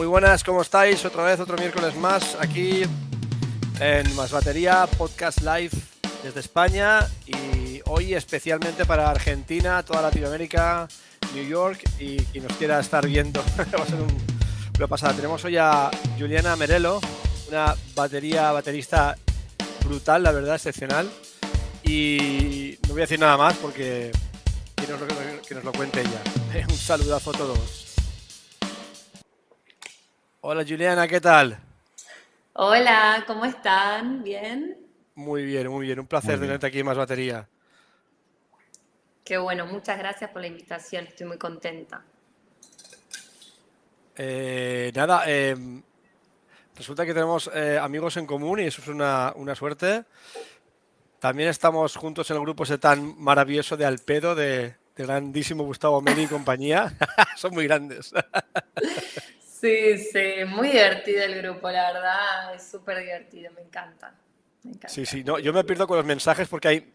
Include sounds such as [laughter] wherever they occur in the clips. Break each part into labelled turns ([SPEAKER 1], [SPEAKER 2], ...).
[SPEAKER 1] muy buenas, ¿cómo estáis? Otra vez, otro miércoles más, aquí en Más Batería, Podcast Live desde España y hoy especialmente para Argentina, toda Latinoamérica, New York y quien nos quiera estar viendo. [laughs] Va a ser un, una pasada. Tenemos hoy a Juliana Merelo, una batería, baterista brutal, la verdad, excepcional. Y no voy a decir nada más porque que nos lo, que nos lo cuente ella. [laughs] Un saludazo a todos. Hola Juliana, ¿qué tal?
[SPEAKER 2] Hola, ¿cómo están? ¿Bien?
[SPEAKER 1] Muy bien, muy bien. Un placer tenerte aquí en Más Batería.
[SPEAKER 2] Qué bueno, muchas gracias por la invitación. Estoy muy contenta.
[SPEAKER 1] Eh, nada, eh, resulta que tenemos eh, amigos en común y eso es una, una, suerte. También estamos juntos en el grupo ese tan maravilloso de Alpedo, de, de grandísimo Gustavo Meni y compañía. [laughs] Son muy grandes. [laughs]
[SPEAKER 2] Sí, sí, muy divertido el grupo, la verdad, es súper divertido, me encanta,
[SPEAKER 1] Sí, sí, no, yo me pierdo con los mensajes porque hay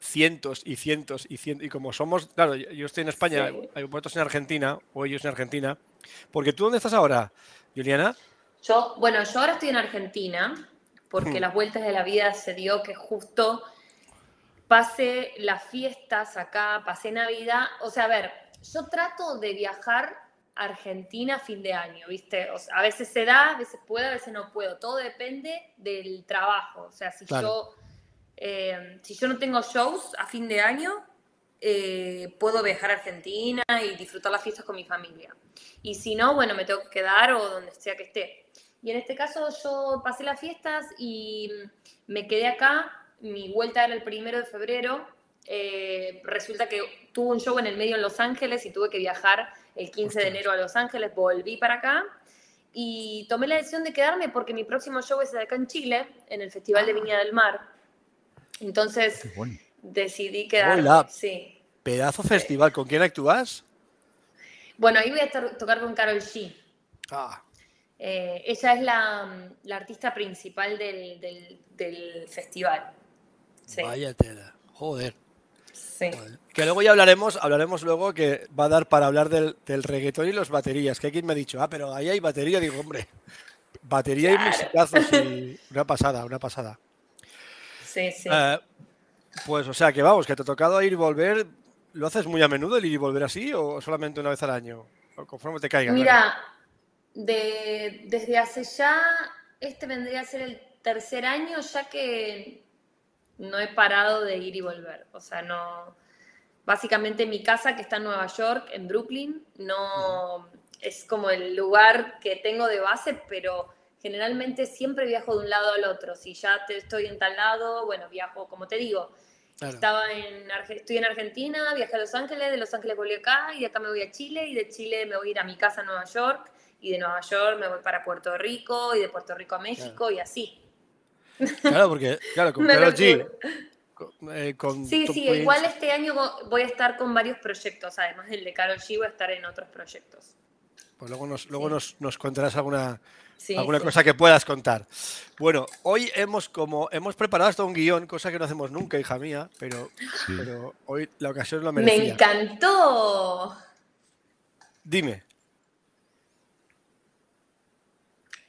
[SPEAKER 1] cientos y cientos y cientos, y como somos, claro, yo estoy en España, hay vosotros en Argentina, o ellos en Argentina, porque tú dónde estás ahora, Juliana?
[SPEAKER 2] Yo, bueno, yo ahora estoy en Argentina, porque hmm. las vueltas de la vida se dio que justo pase las fiestas acá, pasé Navidad, o sea, a ver, yo trato de viajar Argentina fin de año, ¿viste? a veces se da, a veces puedo, a veces no puedo. Todo depende del trabajo. O sea, si, yo, eh, si yo no tengo shows a fin de año, eh, puedo viajar a Argentina y disfrutar las fiestas con mi familia. Y si no, bueno, me tengo que quedar o donde sea que esté. Y en este caso yo pasé las fiestas y me quedé acá. Mi vuelta era el primero de febrero. Eh, resulta que tuve un show en el medio en Los Ángeles y tuve que viajar el 15 de enero a Los Ángeles, volví para acá y tomé la decisión de quedarme porque mi próximo show es acá en Chile, en el Festival de ah. Viña del Mar. Entonces decidí quedarme. Hola. Sí.
[SPEAKER 1] Pedazo festival, ¿con quién actúas?
[SPEAKER 2] Bueno, ahí voy a tocar con Carol G. Ah. Eh, ella es la, la, artista principal del, del, festival.
[SPEAKER 1] Vaya tela, joder. Que luego ya hablaremos, hablaremos luego que va a dar para hablar del, reggaetón y las baterías. Que alguien me ha dicho, ah, pero ahí hay batería. Digo, hombre, batería y musicazos [laughs] y una pasada, una pasada.
[SPEAKER 2] Sí, sí.
[SPEAKER 1] Eh, pues, o sea, que vamos, que te ha tocado ir y volver. ¿Lo haces muy a menudo el ir y volver así o solamente una vez al año? conforme te caiga.
[SPEAKER 2] Mira, desde hace ya, este vendría a ser el tercer año, ya que no he parado de ir y volver. O sea, no. Básicamente mi casa, que está en Nueva York, en Brooklyn, no es como el lugar que tengo de base, pero generalmente siempre viajo de un lado al otro. Si ya estoy en tal lado, bueno, viajo, como te digo. Estaba en, estoy en Argentina, viajé a Los Ángeles, de Los Ángeles volví acá y de acá me voy a Chile y de Chile me voy a ir a mi casa en Nueva York y de Nueva York me voy para Puerto Rico y de Puerto Rico a México y así.
[SPEAKER 1] Claro, porque, claro, con [laughs] G.
[SPEAKER 2] Eh, sí, sí, igual este año voy a estar con varios proyectos, además del de Karol G, voy a estar en otros proyectos.
[SPEAKER 1] Pues luego nos, luego nos, nos contarás alguna, alguna cosa que puedas contar. Bueno, hoy hemos como hemos preparado hasta un guion, cosa que no hacemos nunca, hija mía, pero, pero hoy la ocasión lo merecía.
[SPEAKER 2] ¡Me encantó!
[SPEAKER 1] Dime.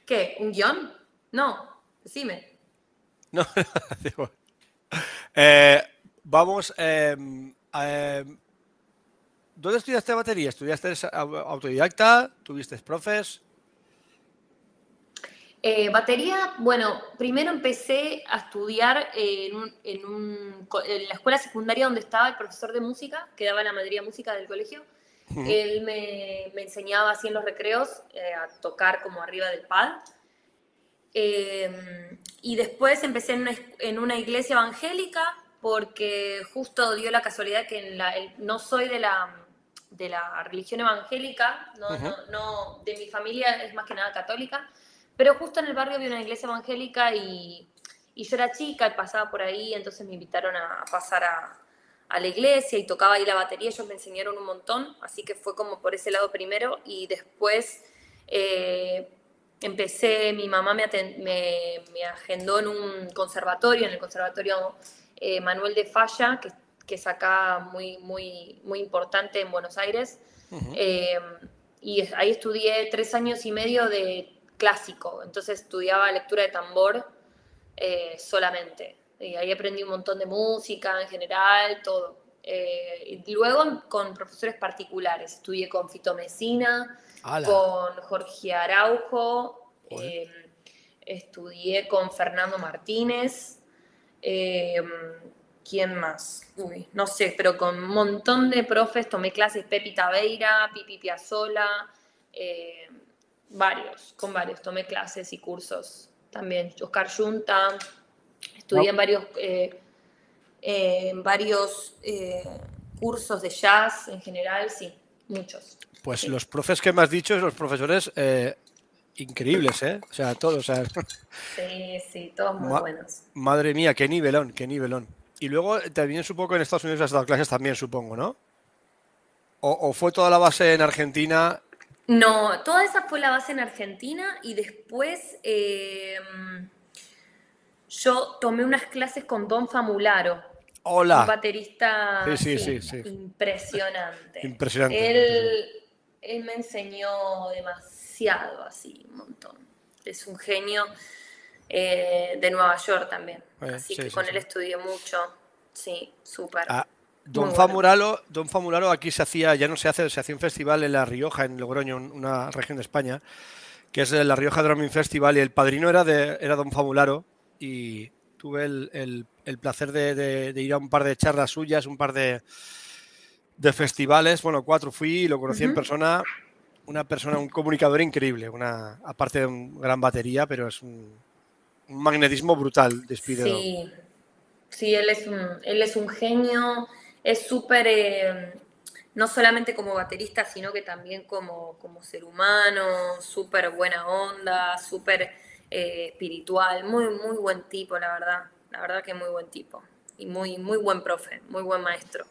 [SPEAKER 2] ¿Qué? ¿Un guion? No, decime.
[SPEAKER 1] No, [laughs] eh, vamos. Em, em, ¿Dónde estudiaste batería? ¿Estudiaste autodidacta? ¿Tuviste profes?
[SPEAKER 2] Eh, batería, bueno, primero empecé a estudiar en, en, la escuela secundaria donde estaba el profesor de música, que daba la mayoría música del colegio. Él me, me, enseñaba así en los recreos eh, a tocar como arriba del pad. Y después empecé en una, iglesia evangélica porque justo dio la casualidad que no soy de la, de la religión evangélica, no, no, de mi familia es más que nada católica, pero justo en el barrio había una iglesia evangélica y, y yo era chica y pasaba por ahí, entonces me invitaron a, pasar a, a, la iglesia y tocaba ahí la batería, ellos me enseñaron un montón, así que fue como por ese lado primero y después... Eh, empecé, mi mamá me, me, agendó en un conservatorio, en el Conservatorio eh, Manuel de Falla, que, que, es acá muy, muy, muy importante en Buenos Aires. Eh, y ahí estudié tres años y medio de clásico, entonces estudiaba lectura de tambor eh, solamente. Y ahí aprendí un montón de música en general, todo. Eh, y luego con profesores particulares, estudié con Fito Mesina, con Jorge Araujo, eh, estudié con Fernando Martínez, ¿quién más? Uy, no sé, pero con un montón de profes tomé clases, Pepi Taveira, Pipi Piazzola, varios, con varios tomé clases y cursos también. Oscar Junta, estudié en varios, eh, eh, varios eh, cursos de jazz en general, sí, muchos.
[SPEAKER 1] Pues los profes que me has dicho, los profesores increíbles, ¿eh? O sea, todos.
[SPEAKER 2] Sí, sí, todos muy buenos.
[SPEAKER 1] Madre mía, qué nivelón, qué nivelón. Y luego también supongo que en Estados Unidos has dado clases también, supongo, ¿no? ¿O, fue toda la base en Argentina
[SPEAKER 2] no, toda esa fue la base en Argentina y después yo tomé unas clases con Don Famularo.
[SPEAKER 1] Hola.
[SPEAKER 2] Un baterista
[SPEAKER 1] sí, sí, sí,
[SPEAKER 2] impresionante.
[SPEAKER 1] Impresionante.
[SPEAKER 2] Él, me enseñó demasiado, así, un montón. Es un genio eh, de Nueva York también. Eh, así que con él estudié mucho. Sí, súper.
[SPEAKER 1] Ah, Don Famularo, Don Famularo aquí se hacía, ya no se hace, se hacía un festival en La Rioja, en Logroño, una región de España, que es La Rioja Drumming Festival, y el padrino era, de, era Don Famularo, y tuve el, placer de, ir a un par de charlas suyas, un par de, festivales, bueno, cuatro fui y lo conocí en persona, una persona, un comunicador increíble, una, aparte de una gran batería, pero es un, magnetismo brutal, despido.
[SPEAKER 2] Sí, sí, él es un, él es un genio, es súper, eh, no solamente como baterista, sino que también como, como ser humano, súper buena onda, súper eh, espiritual, muy, muy buen tipo, la verdad. La verdad que muy buen tipo. Y muy, muy buen profe, muy buen maestro.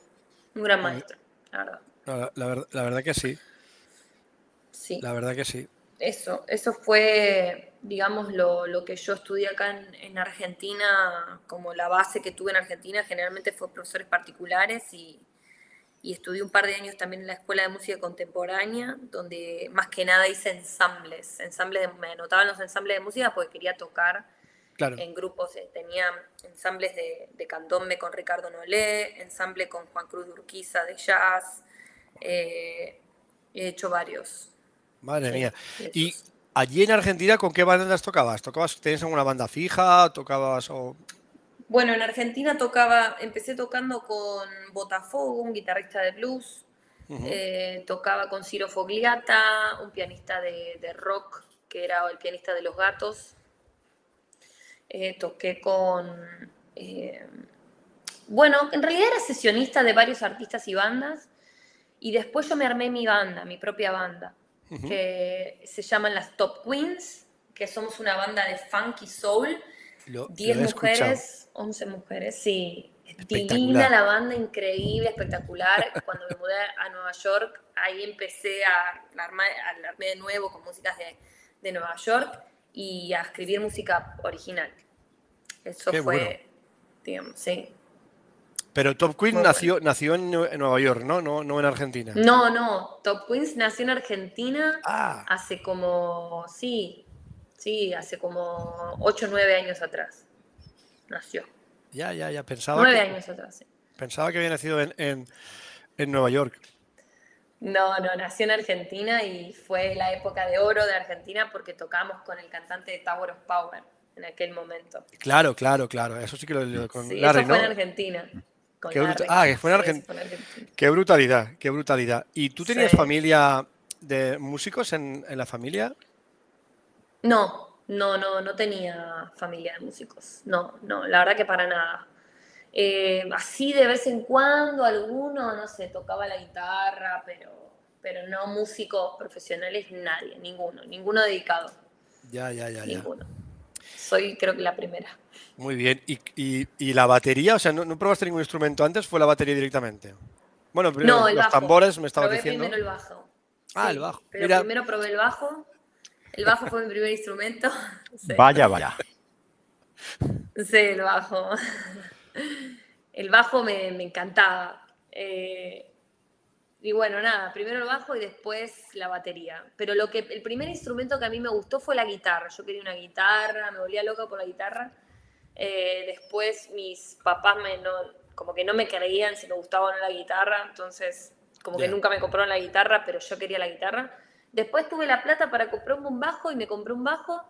[SPEAKER 2] Un gran maestro, la verdad.
[SPEAKER 1] La, verdad, que sí.
[SPEAKER 2] Sí.
[SPEAKER 1] La verdad que sí.
[SPEAKER 2] Eso, eso fue, digamos, lo, que yo estudié acá en, en, Argentina, como la base que tuve en Argentina, generalmente fue profesores particulares y, y estudié un par de años también en la Escuela de Música Contemporánea, donde más que nada hice ensambles, ensambles me anotaban los ensambles de música porque quería tocar en grupos, eh, tenía ensambles de, de candombe con Ricardo Nolé, ensamble con Juan Cruz de Urquiza de jazz, eh, he hecho varios.
[SPEAKER 1] Madre mía. ¿Y allí en Argentina con qué bandas tocabas? ¿Tocabas, ¿Tenías alguna banda fija? ¿Tocabas o
[SPEAKER 2] bueno, en Argentina tocaba, empecé tocando con Botafogo, un guitarrista de blues, eh, tocaba con Ciro Fogliata, un pianista de, rock, que era el pianista de Los Gatos. Eh, toqué con... Eh, bueno, en realidad era sesionista de varios artistas y bandas, y después yo me armé mi banda, mi propia banda, que se llaman las Top Queens, que somos una banda de funky soul, 10 mujeres 11 mujeres, sí. Divina la banda, increíble, espectacular. Cuando me mudé a Nueva York, ahí empecé a alarme de nuevo con músicas de, Nueva York y a escribir música original. Eso fue, digamos, sí.
[SPEAKER 1] Pero Top Queen nació, nació en Nueva York, ¿no? ¿no? No en Argentina.
[SPEAKER 2] No, no. Top Queens nació en Argentina
[SPEAKER 1] ah.
[SPEAKER 2] hace como, sí, sí, hace como 8 o 9 años atrás nació.
[SPEAKER 1] Ya, ya, ya. Pensaba
[SPEAKER 2] Nueve años atrás, sí.
[SPEAKER 1] Pensaba que había nacido en, Nueva York.
[SPEAKER 2] No, no, nació en Argentina y fue la época de oro de Argentina porque tocamos con el cantante de Tower of Power en aquel momento.
[SPEAKER 1] Claro, claro, claro. Eso sí que lo con
[SPEAKER 2] sí, eso fue en Argentina.
[SPEAKER 1] Qué ah, que fue en Argentina. Qué brutalidad, qué brutalidad. ¿Y tú tenías familia de músicos en, en la familia?
[SPEAKER 2] No, no, no, no tenía familia de músicos. No, no, la verdad que para nada. Eh, así de vez en cuando alguno, no sé, tocaba la guitarra, pero, pero no músicos profesionales, nadie, ninguno, ninguno dedicado.
[SPEAKER 1] Ya, ya, ya.
[SPEAKER 2] Ninguno. Soy creo que la primera.
[SPEAKER 1] Muy bien. ¿Y, la batería? O sea, ¿no, probaste ningún instrumento antes? ¿Fue la batería directamente? Bueno, primero los tambores me estabas diciendo.
[SPEAKER 2] primero el bajo.
[SPEAKER 1] Ah, el bajo.
[SPEAKER 2] Pero primero probé el bajo el bajo fue mi primer instrumento. [laughs]
[SPEAKER 3] Vaya, vaya.
[SPEAKER 2] Sí, el bajo. El bajo me, encantaba. Eh, y bueno, nada, primero el bajo y después la batería. Pero lo que el primer instrumento que a mí me gustó fue la guitarra. Yo quería una guitarra, me volvía loca por la guitarra. Eh, después mis papás me no, como que no me creían si me gustaba o no la guitarra, entonces como que nunca me compraron la guitarra, pero yo quería la guitarra. Después tuve la plata para comprar un bajo y me compré un bajo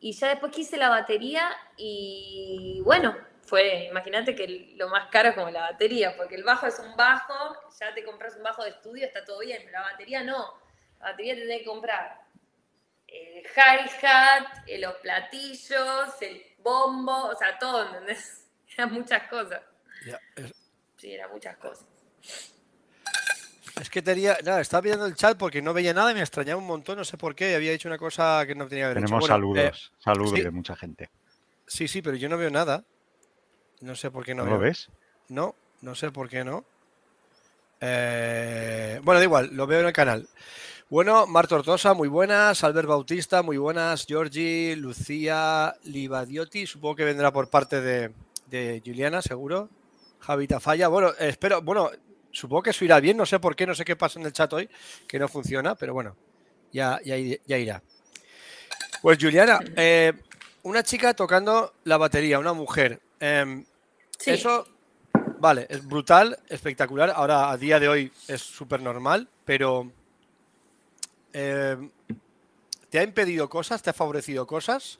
[SPEAKER 2] y ya después quise la batería y bueno, fue, imagínate que lo más caro es como la batería, porque el bajo es un bajo, ya te compras un bajo de estudio, está todo bien, la batería no. La batería te que comprar el hi-hat, eh, los platillos, el bombo, o sea, todo, ¿entendés? [laughs] Eran muchas cosas. Sí, eran muchas cosas.
[SPEAKER 1] Es que tenía, nada, estaba viendo el chat porque no veía nada y me extrañaba un montón, no sé por qué, había hecho una cosa que no tenía que
[SPEAKER 3] ver. Tenemos saludos, eh, saludos de mucha gente.
[SPEAKER 1] Sí, sí, pero yo no veo nada. No sé por qué no,
[SPEAKER 3] lo ves?
[SPEAKER 1] No, no sé por qué no. Eh, bueno, da igual, lo veo en el canal. Bueno, Mar Tortosa, muy buenas. Albert Bautista, muy buenas. Georgie, Lucía, Livadiotti, supongo que vendrá por parte de, Juliana, seguro. Javi Tafalla, bueno, espero, bueno, supongo que eso irá bien, no sé por qué, no sé qué pasa en el chat hoy, que no funciona, pero bueno, ya, ya, irá. Pues Juliana, eh, una chica tocando la batería, una mujer. Eso, vale, es brutal, espectacular. Ahora, a día de hoy, es súper normal, pero eh, ¿te ha impedido cosas? ¿Te ha favorecido cosas?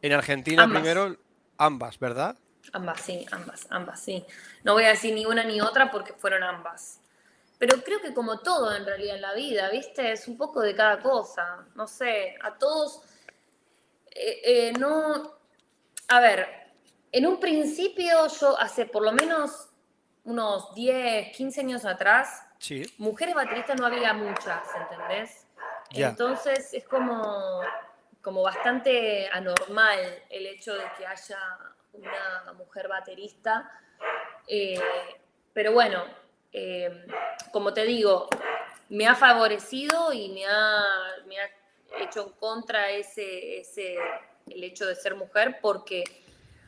[SPEAKER 1] En Argentina primero, ambas, ¿verdad?
[SPEAKER 2] Ambas, sí, ambas, ambas, sí. No voy a decir ni una ni otra porque fueron ambas. Pero creo que como todo en realidad en la vida, ¿viste? Es un poco de cada cosa. No sé, a todos... Eh, eh, no... A ver, en un principio, yo hace por lo menos unos 10, 15 años atrás, mujeres bateristas no había muchas, ¿entendés? Entonces es como, como bastante anormal el hecho de que haya una mujer baterista. Eh, pero bueno, eh, como te digo, me ha favorecido y me ha, me ha hecho en contra ese, ese, el hecho de ser mujer porque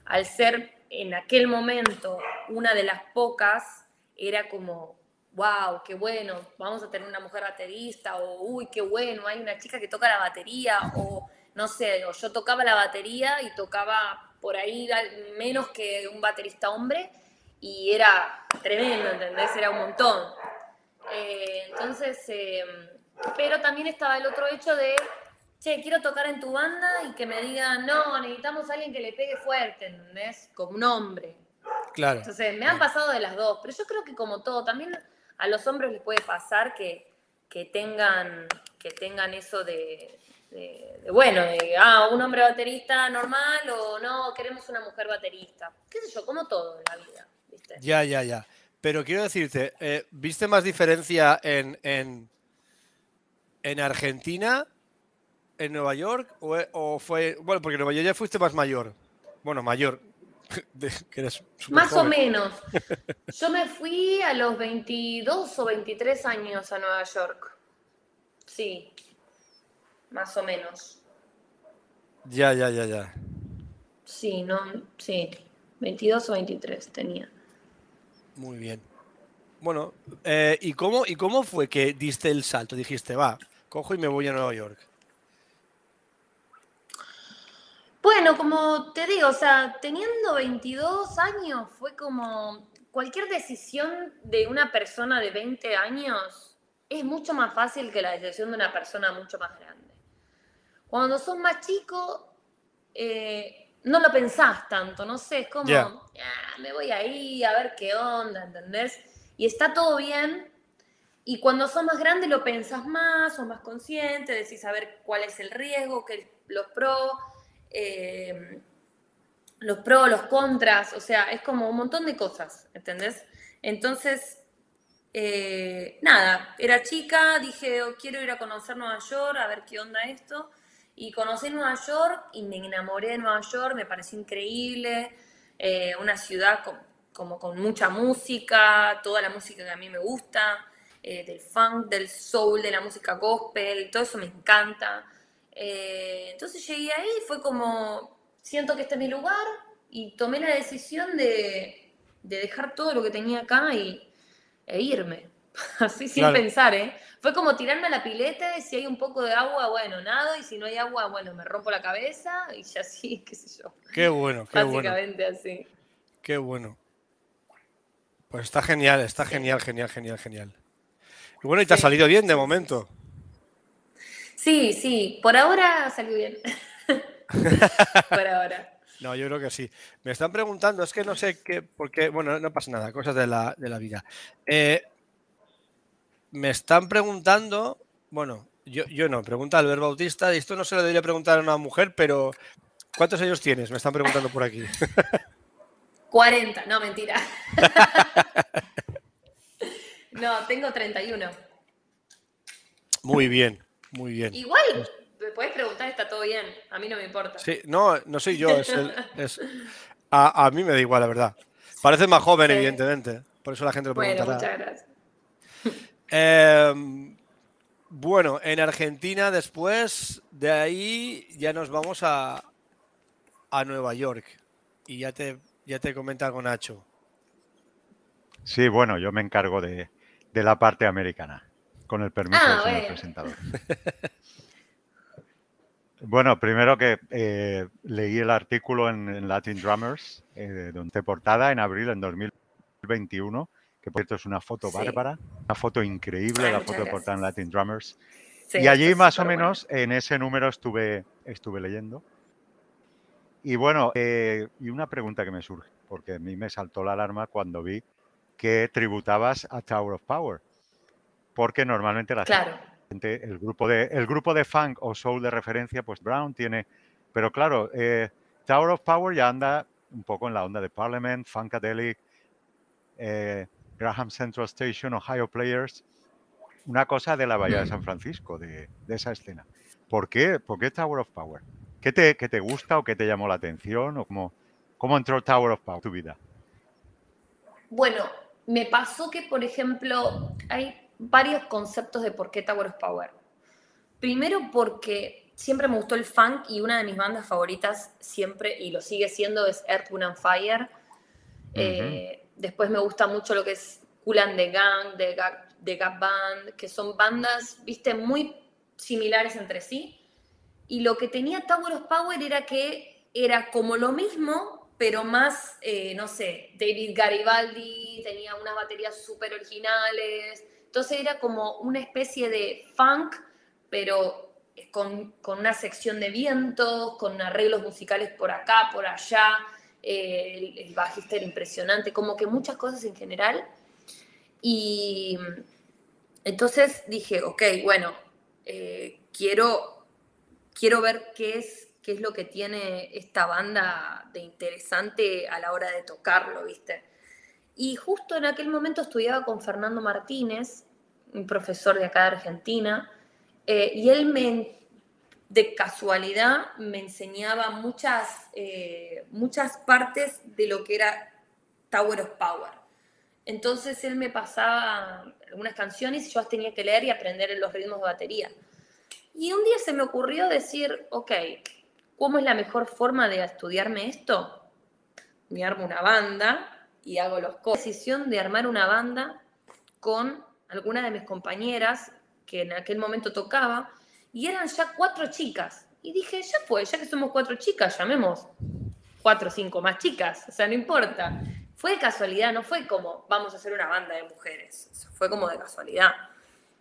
[SPEAKER 2] al ser en aquel momento una de las pocas, era como, wow, qué bueno, vamos a tener una mujer baterista, o uy, qué bueno, hay una chica que toca la batería, o no sé, o yo tocaba la batería y tocaba por ahí menos que un baterista hombre, y era tremendo, ¿entendés? Era un montón. Eh, entonces, eh, pero también estaba el otro hecho de che, quiero tocar en tu banda y que me digan, no, necesitamos a alguien que le pegue fuerte, ¿entendés? Como un hombre.
[SPEAKER 1] Claro.
[SPEAKER 2] Entonces, me han pasado de las dos, pero yo creo que como todo, también a los hombres les puede pasar que, que tengan, que tengan eso de, bueno, de, ah, un hombre baterista normal o no, queremos una mujer baterista. ¿Qué sé yo? Como todo en la vida, ¿viste?
[SPEAKER 1] Ya, ya, ya. Pero quiero decirte, eh, ¿viste más diferencia en, en, en Argentina en Nueva York o, fue, bueno, porque en Nueva York ya fuiste más mayor. Bueno, mayor. [laughs] que eres
[SPEAKER 2] más o menos. Yo me fui a los 22 o 23 años a Nueva York. Sí, más o menos.
[SPEAKER 1] Ya, ya, ya, ya.
[SPEAKER 2] Sí, no, sí, 22 o 23 tenía.
[SPEAKER 1] Muy bien. Bueno, eh, ¿y, cómo, ¿y cómo fue que diste el salto? Dijiste, va, cojo y me voy a Nueva York.
[SPEAKER 2] Bueno, como te digo, o sea, teniendo 22 años fue como cualquier decisión de una persona de 20 años es mucho más fácil que la decisión de una persona mucho más grande. Cuando sos más chico, eh, no lo pensás tanto, no sé, es como, ah, me voy ahí a ver qué onda, ¿entendés? Y está todo bien. Y cuando sos más grande lo pensás más, sos más consciente, decís a ver cuál es el riesgo, qué los pros eh, los pros, los contras, o sea, es como un montón de cosas, ¿entendés? Entonces, eh, nada, era chica, dije, oh, quiero ir a conocer Nueva York, a ver qué onda esto, y conocí Nueva York y me enamoré de Nueva York, me pareció increíble, eh, una ciudad como con mucha música, toda la música que a mí me gusta, del funk, del soul, de la música gospel, todo eso me encanta. Eh, entonces llegué ahí y fue como, siento que este es mi lugar y tomé la decisión de, dejar todo lo que tenía acá y, e irme. [laughs] Así sin pensar, ¿eh? Fue como tirarme a la pileta y si hay un poco de agua, bueno, nada, y si no hay agua, bueno, me rompo la cabeza y ya sí, [laughs] qué sé yo.
[SPEAKER 1] Qué bueno, qué
[SPEAKER 2] Básicamente así.
[SPEAKER 1] Qué bueno. Pues está genial, está genial, genial, genial, genial. Y bueno, y te ha salido bien de momento.
[SPEAKER 2] Sí, sí, por ahora ha salido bien. [laughs] por ahora.
[SPEAKER 1] No, yo creo que sí. Me están preguntando, es que no sé qué, porque, bueno, no pasa nada, cosas de la, de la vida. Eh, me están preguntando, bueno, yo, yo no, pregunta Albert Bautista, y esto no se lo debería preguntar a una mujer, pero ¿cuántos años tienes? Me están preguntando por aquí. [laughs]
[SPEAKER 2] 40, no, mentira. [laughs] no, tengo 31.
[SPEAKER 1] Muy bien, muy bien.
[SPEAKER 2] Igual, me puedes preguntar, está todo bien. A mí no me importa.
[SPEAKER 1] Sí, no, no soy yo. Es a, mí me da igual, la verdad. Parece más joven, evidentemente. Por eso la gente lo preguntará.
[SPEAKER 2] Bueno, muchas gracias.
[SPEAKER 1] Em, bueno, en Argentina después de ahí ya nos vamos a, a Nueva York. Y ya te, ya te comenta algo Nacho.
[SPEAKER 3] Sí, bueno, yo me encargo de, la parte americana, con el permiso ah, del señor presentador. bueno, primero que eh, leí el artículo en, Latin Drummers, eh, de portada en abril en 2021 que por cierto es una foto bárbara, una foto increíble, la foto de portada en Latin Drummers. y allí más o menos en ese número estuve, estuve leyendo. Y bueno, eh, y una pregunta que me surge, porque a mí me saltó la alarma cuando vi que tributabas a Tower of Power. Porque normalmente la gente, el grupo, de, el grupo de funk o soul de referencia, pues Brown tiene. Pero claro, eh, Tower of Power ya anda un poco en la onda de Parliament, Funkadelic, eh, Graham Central Station, Ohio Players, una cosa de la Bahía de San Francisco, de, esa escena. ¿Por qué? ¿Por qué Tower of Power? ¿Qué te, te gusta o qué te llamó la atención? ¿O cómo, cómo entró Tower of Power en tu vida?
[SPEAKER 2] Bueno, me pasó que, por ejemplo, hay varios conceptos de por qué Tower of Power. Primero porque siempre me gustó el funk y una de mis bandas favoritas siempre, y lo sigue siendo, es Earth, Wind and Fire. Después me gusta mucho lo que es Kulan de Gang, de Gap, Band, que son bandas, viste, muy similares entre sí. Y lo que tenía Tower of Power era que era como lo mismo, pero más, eh, no sé, David Garibaldi tenía unas baterías súper originales. Entonces era como una especie de funk, pero con, con una sección de vientos, con arreglos musicales por acá, por allá el, el, bajista impresionante, como que muchas cosas en general. Y entonces dije, ok, bueno, eh, quiero, quiero ver qué es, qué es lo que tiene esta banda de interesante a la hora de tocarlo, ¿viste? Y justo en aquel momento estudiaba con Fernando Martínez, un profesor de acá de Argentina, eh, y él me de casualidad me enseñaba muchas, eh, muchas partes de lo que era Tower of Power. Entonces él me pasaba algunas canciones y yo las tenía que leer y aprender en los ritmos de batería. Y un día se me ocurrió decir, ok, ¿cómo es la mejor forma de estudiarme esto? Me armo una banda y hago los decisión de armar una banda con alguna de mis compañeras que en aquel momento tocaba y eran ya cuatro chicas. Y dije, ya fue, ya que somos cuatro chicas, llamemos cuatro o cinco más chicas, o sea, no importa. Fue de casualidad, no fue como vamos a hacer una banda de mujeres, fue como de casualidad.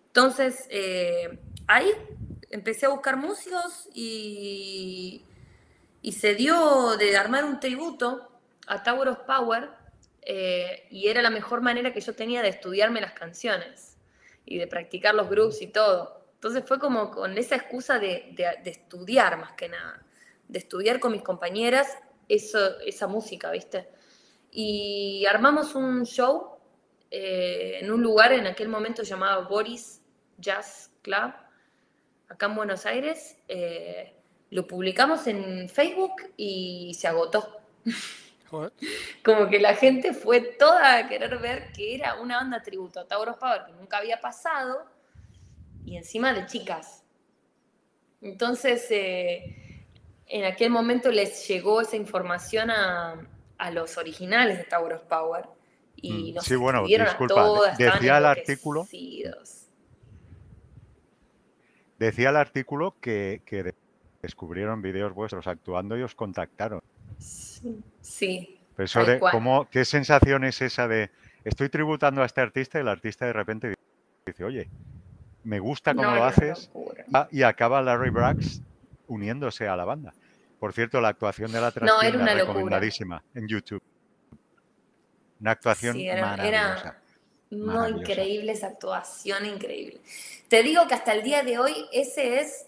[SPEAKER 2] Entonces, eh, ahí empecé a buscar músicos y, y se dio de armar un tributo a Tower of Power eh, y era la mejor manera que yo tenía de estudiarme las canciones y de practicar los groups y todo. Entonces fue como con esa excusa de, estudiar más que nada, de estudiar con mis compañeras eso, esa música, ¿viste? Y armamos un show eh, en un lugar en aquel momento llamado Boris Jazz Club, acá en Buenos Aires. Eh, lo publicamos en Facebook y se agotó. [laughs] Como que la gente fue toda a querer ver que era una banda tributo a Tauros Power que nunca había pasado y encima de chicas. Entonces, eh, en aquel momento les llegó esa información a, los originales de Tower of Power Y
[SPEAKER 3] Mm,
[SPEAKER 2] nos
[SPEAKER 3] sí, bueno,
[SPEAKER 2] a todas,
[SPEAKER 3] decía el artículo-. Decía el artículo que, que de- descubrieron vídeos vuestros actuando y os contactaron.
[SPEAKER 2] Sí, sí.
[SPEAKER 3] Eso de cómo, ¿Qué sensación es esa de estoy tributando a este artista y el artista de repente dice, oye, me gusta cómo
[SPEAKER 2] No,
[SPEAKER 3] lo haces ah, y acaba Larry Brax uniéndose a la banda. Por cierto, la actuación de la
[SPEAKER 2] No, era locura.
[SPEAKER 3] recomendadísima en YouTube. Una actuación
[SPEAKER 2] Sí, era,
[SPEAKER 3] maravillosa.
[SPEAKER 2] era- no, increíble esa actuación, increíble. Te digo que hasta el día de hoy ese es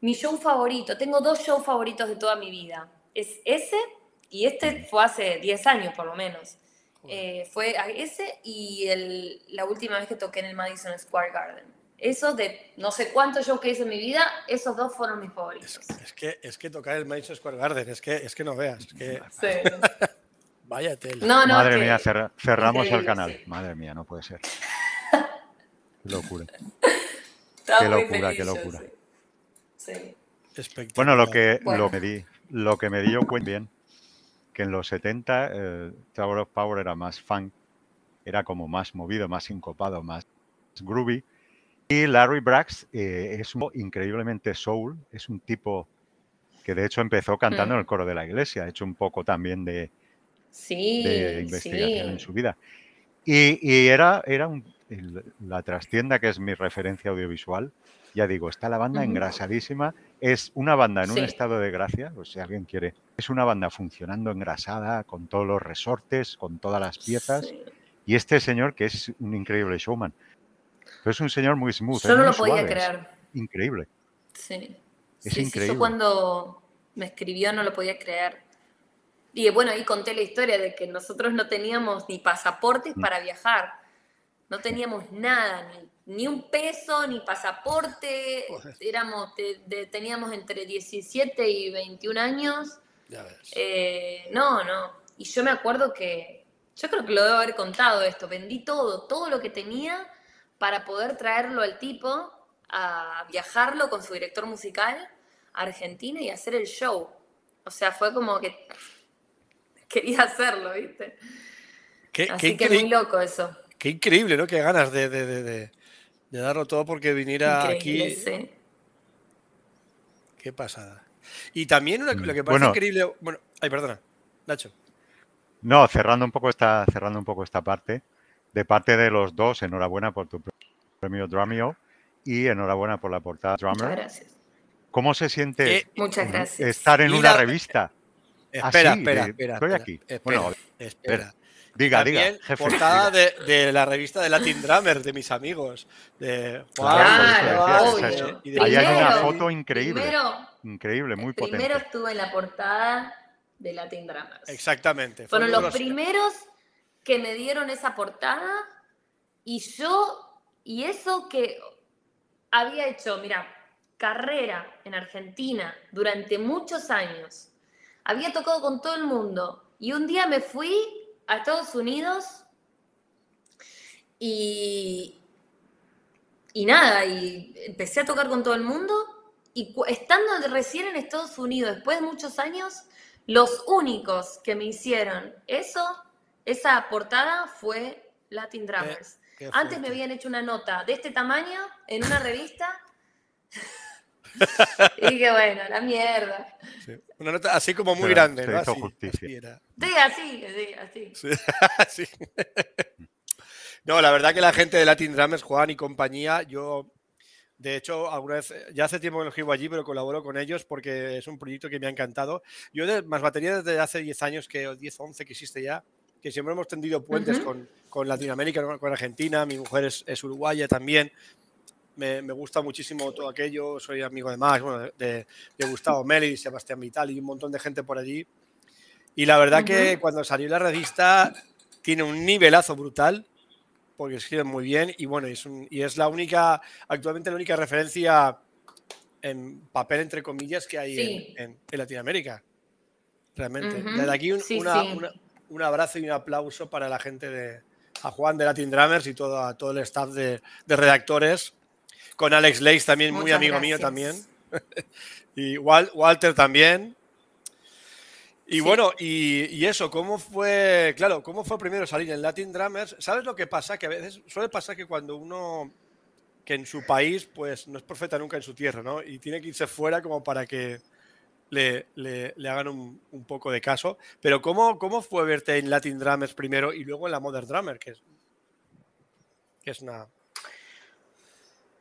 [SPEAKER 2] mi show favorito. Tengo dos shows favoritos de toda mi vida. Es ese y este fue hace 10 años por lo menos. Eh, fue a ese y el- la última vez que toqué en el Madison Square Garden. Esos de no sé cuántos shows que hice en mi vida, esos dos fueron mis
[SPEAKER 1] Es,
[SPEAKER 2] favoritos.
[SPEAKER 1] es que, es que tocar el Madison Square Garden, es que, es que no veas. es que
[SPEAKER 2] Sí. [laughs]
[SPEAKER 1] vaya tela.
[SPEAKER 2] No, no,
[SPEAKER 3] Madre
[SPEAKER 2] que-
[SPEAKER 3] mía, cerra- cerramos el canal.
[SPEAKER 2] sí.
[SPEAKER 3] Madre mía, no puede ser. [laughs] Qué locura. Qué locura,
[SPEAKER 2] feliz
[SPEAKER 3] qué locura.
[SPEAKER 2] sí.
[SPEAKER 3] Bueno, lo que,
[SPEAKER 2] Bueno.
[SPEAKER 3] Lo, que di, lo que me di yo cuenta bien, que en los 70 eh, Tower of Power era más funk, era como más movido, más sincopado, más groovy. Y Larry Brax eh, es un, increíblemente soul, es un tipo que de hecho empezó cantando
[SPEAKER 2] Mm.
[SPEAKER 3] en el coro de la iglesia, ha hecho un poco también de,
[SPEAKER 2] Sí,
[SPEAKER 3] de investigación en
[SPEAKER 2] sí.
[SPEAKER 3] su vida. Y, y era, era un- la trastienda, que es mi referencia audiovisual. Ya digo, está la banda engrasadísima. Es una banda en un estado de gracia, pues si alguien quiere. Es una banda funcionando engrasada, con todos los resortes, con todas las piezas.
[SPEAKER 2] Sí.
[SPEAKER 3] Y este señor, que es un increíble showman. Pero es un señor muy smooth.
[SPEAKER 2] No
[SPEAKER 3] muy
[SPEAKER 2] lo podía
[SPEAKER 3] suave. Increíble.
[SPEAKER 2] Sí.
[SPEAKER 3] Es
[SPEAKER 2] sí,
[SPEAKER 3] increíble.
[SPEAKER 2] yo cuando me escribió no lo podía creer. Y bueno, ahí conté la historia de que nosotros no teníamos ni pasaportes
[SPEAKER 3] Mm.
[SPEAKER 2] para viajar. No teníamos nada, ni, ni un peso, ni pasaporte. Éramos, de- de- teníamos entre 17 y 21 años.
[SPEAKER 1] Ya ves.
[SPEAKER 2] Eh, no, no. Y yo me acuerdo que, yo creo que lo debo haber contado esto, vendí todo, todo lo que tenía para poder traerlo al tipo a viajarlo con su director musical a Argentina y hacer el show. O sea, fue como que quería hacerlo, ¿viste?
[SPEAKER 1] Qué, qué
[SPEAKER 2] Así que muy loco eso.
[SPEAKER 1] qué increíble, ¿no? Qué ganas de, de- de- de- darlo todo porque viniera
[SPEAKER 2] Increíble,
[SPEAKER 1] aquí.
[SPEAKER 2] sí.
[SPEAKER 1] Qué pasada. Y también una- lo que parece
[SPEAKER 3] bueno.
[SPEAKER 1] increíble. Bueno, ay, perdona, Nacho.
[SPEAKER 3] No, cerrando un poco esta, cerrando un poco esta parte, de parte de los dos, enhorabuena por tu premio Drumeo y enhorabuena por la portada
[SPEAKER 2] Muchas
[SPEAKER 3] Drummer.
[SPEAKER 2] gracias.
[SPEAKER 3] ¿Cómo se siente
[SPEAKER 1] Eh,
[SPEAKER 2] Muchas gracias.
[SPEAKER 3] estar en
[SPEAKER 1] Y
[SPEAKER 3] una
[SPEAKER 1] la-
[SPEAKER 3] revista?
[SPEAKER 1] Espera, espera,
[SPEAKER 3] de-
[SPEAKER 1] espera.
[SPEAKER 3] estoy
[SPEAKER 1] espera,
[SPEAKER 3] aquí.
[SPEAKER 1] Espera,
[SPEAKER 3] Bueno,
[SPEAKER 1] espera.
[SPEAKER 3] Diga,
[SPEAKER 1] También
[SPEAKER 3] diga, jefe.
[SPEAKER 1] portada
[SPEAKER 3] diga.
[SPEAKER 1] de, de la revista de Latin Drummer de mis amigos. De Juan,
[SPEAKER 3] Claro, es-
[SPEAKER 1] y de-
[SPEAKER 3] Ahí hay una
[SPEAKER 2] Primero-
[SPEAKER 3] foto increíble,
[SPEAKER 2] Primero,
[SPEAKER 3] increíble, muy
[SPEAKER 2] primero
[SPEAKER 3] potente.
[SPEAKER 2] estuve en la portada de Latin Dramas.
[SPEAKER 1] Exactamente. fue
[SPEAKER 2] Fueron los
[SPEAKER 1] los-
[SPEAKER 2] primeros que me dieron esa portada y yo, y eso que había hecho, mira, carrera en Argentina durante muchos años, había tocado con todo el mundo y un día me fui a Estados Unidos y, y nada, y empecé a tocar con todo el mundo y estando recién en Estados Unidos, después de muchos años, los únicos que me hicieron eso, esa portada fue Latin Drummers. Antes me habían hecho una nota de este tamaño en una revista. [laughs] y dije, bueno, la mierda.
[SPEAKER 1] Sí. Una nota así como muy grande, ¿no? Así,
[SPEAKER 3] justicia.
[SPEAKER 1] así era.
[SPEAKER 2] Sí, así, sí, así.
[SPEAKER 1] Sí, [laughs] sí. No, la verdad que la gente de Latin Drummers, Juan y compañía, yo, de hecho, alguna vez, ya hace tiempo que no escribo allí, pero colaboro con ellos porque es un proyecto que me ha encantado. Yo de más batería desde hace 10 años, que o 10, 11 que existe ya, que siempre hemos tendido puentes
[SPEAKER 2] Ujú.
[SPEAKER 1] con, con Latinoamérica, con, con Argentina, mi mujer es, es uruguaya también. Me, me gusta muchísimo todo aquello, soy amigo de más, bueno, de, de- Gustavo Meli, Sebastián Vital y un montón de gente por allí. Y la verdad que
[SPEAKER 2] Ujú.
[SPEAKER 1] cuando salió la revista tiene un nivelazo brutal, porque escriben muy bien y bueno, es, un- y es la única, actualmente la única referencia en papel, entre comillas, que hay
[SPEAKER 2] Sí.
[SPEAKER 1] en, en- en Latinoamérica. Realmente.
[SPEAKER 2] Ujú.
[SPEAKER 1] Desde aquí un,
[SPEAKER 2] Sí,
[SPEAKER 1] una-
[SPEAKER 2] sí.
[SPEAKER 1] una- un abrazo y un aplauso para la gente de a Juan de Latin Drummers y todo, a todo el staff de, de redactores. Con Alex Leis también, muy amigo mío también. [laughs] y Wal- Walter también. Y bueno, y, eso, ¿cómo fue, claro, cómo fue primero salir en Latin Drummers? ¿Sabes lo que pasa? Que a veces suele pasar que cuando uno, que en su país, pues no es profeta nunca en su tierra, ¿no? Y tiene que irse fuera como para que le, hagan un, poco de caso. Pero ¿cómo, ¿cómo fue verte en Latin Drummers primero y luego en la Modern Drummer, que es, que es una...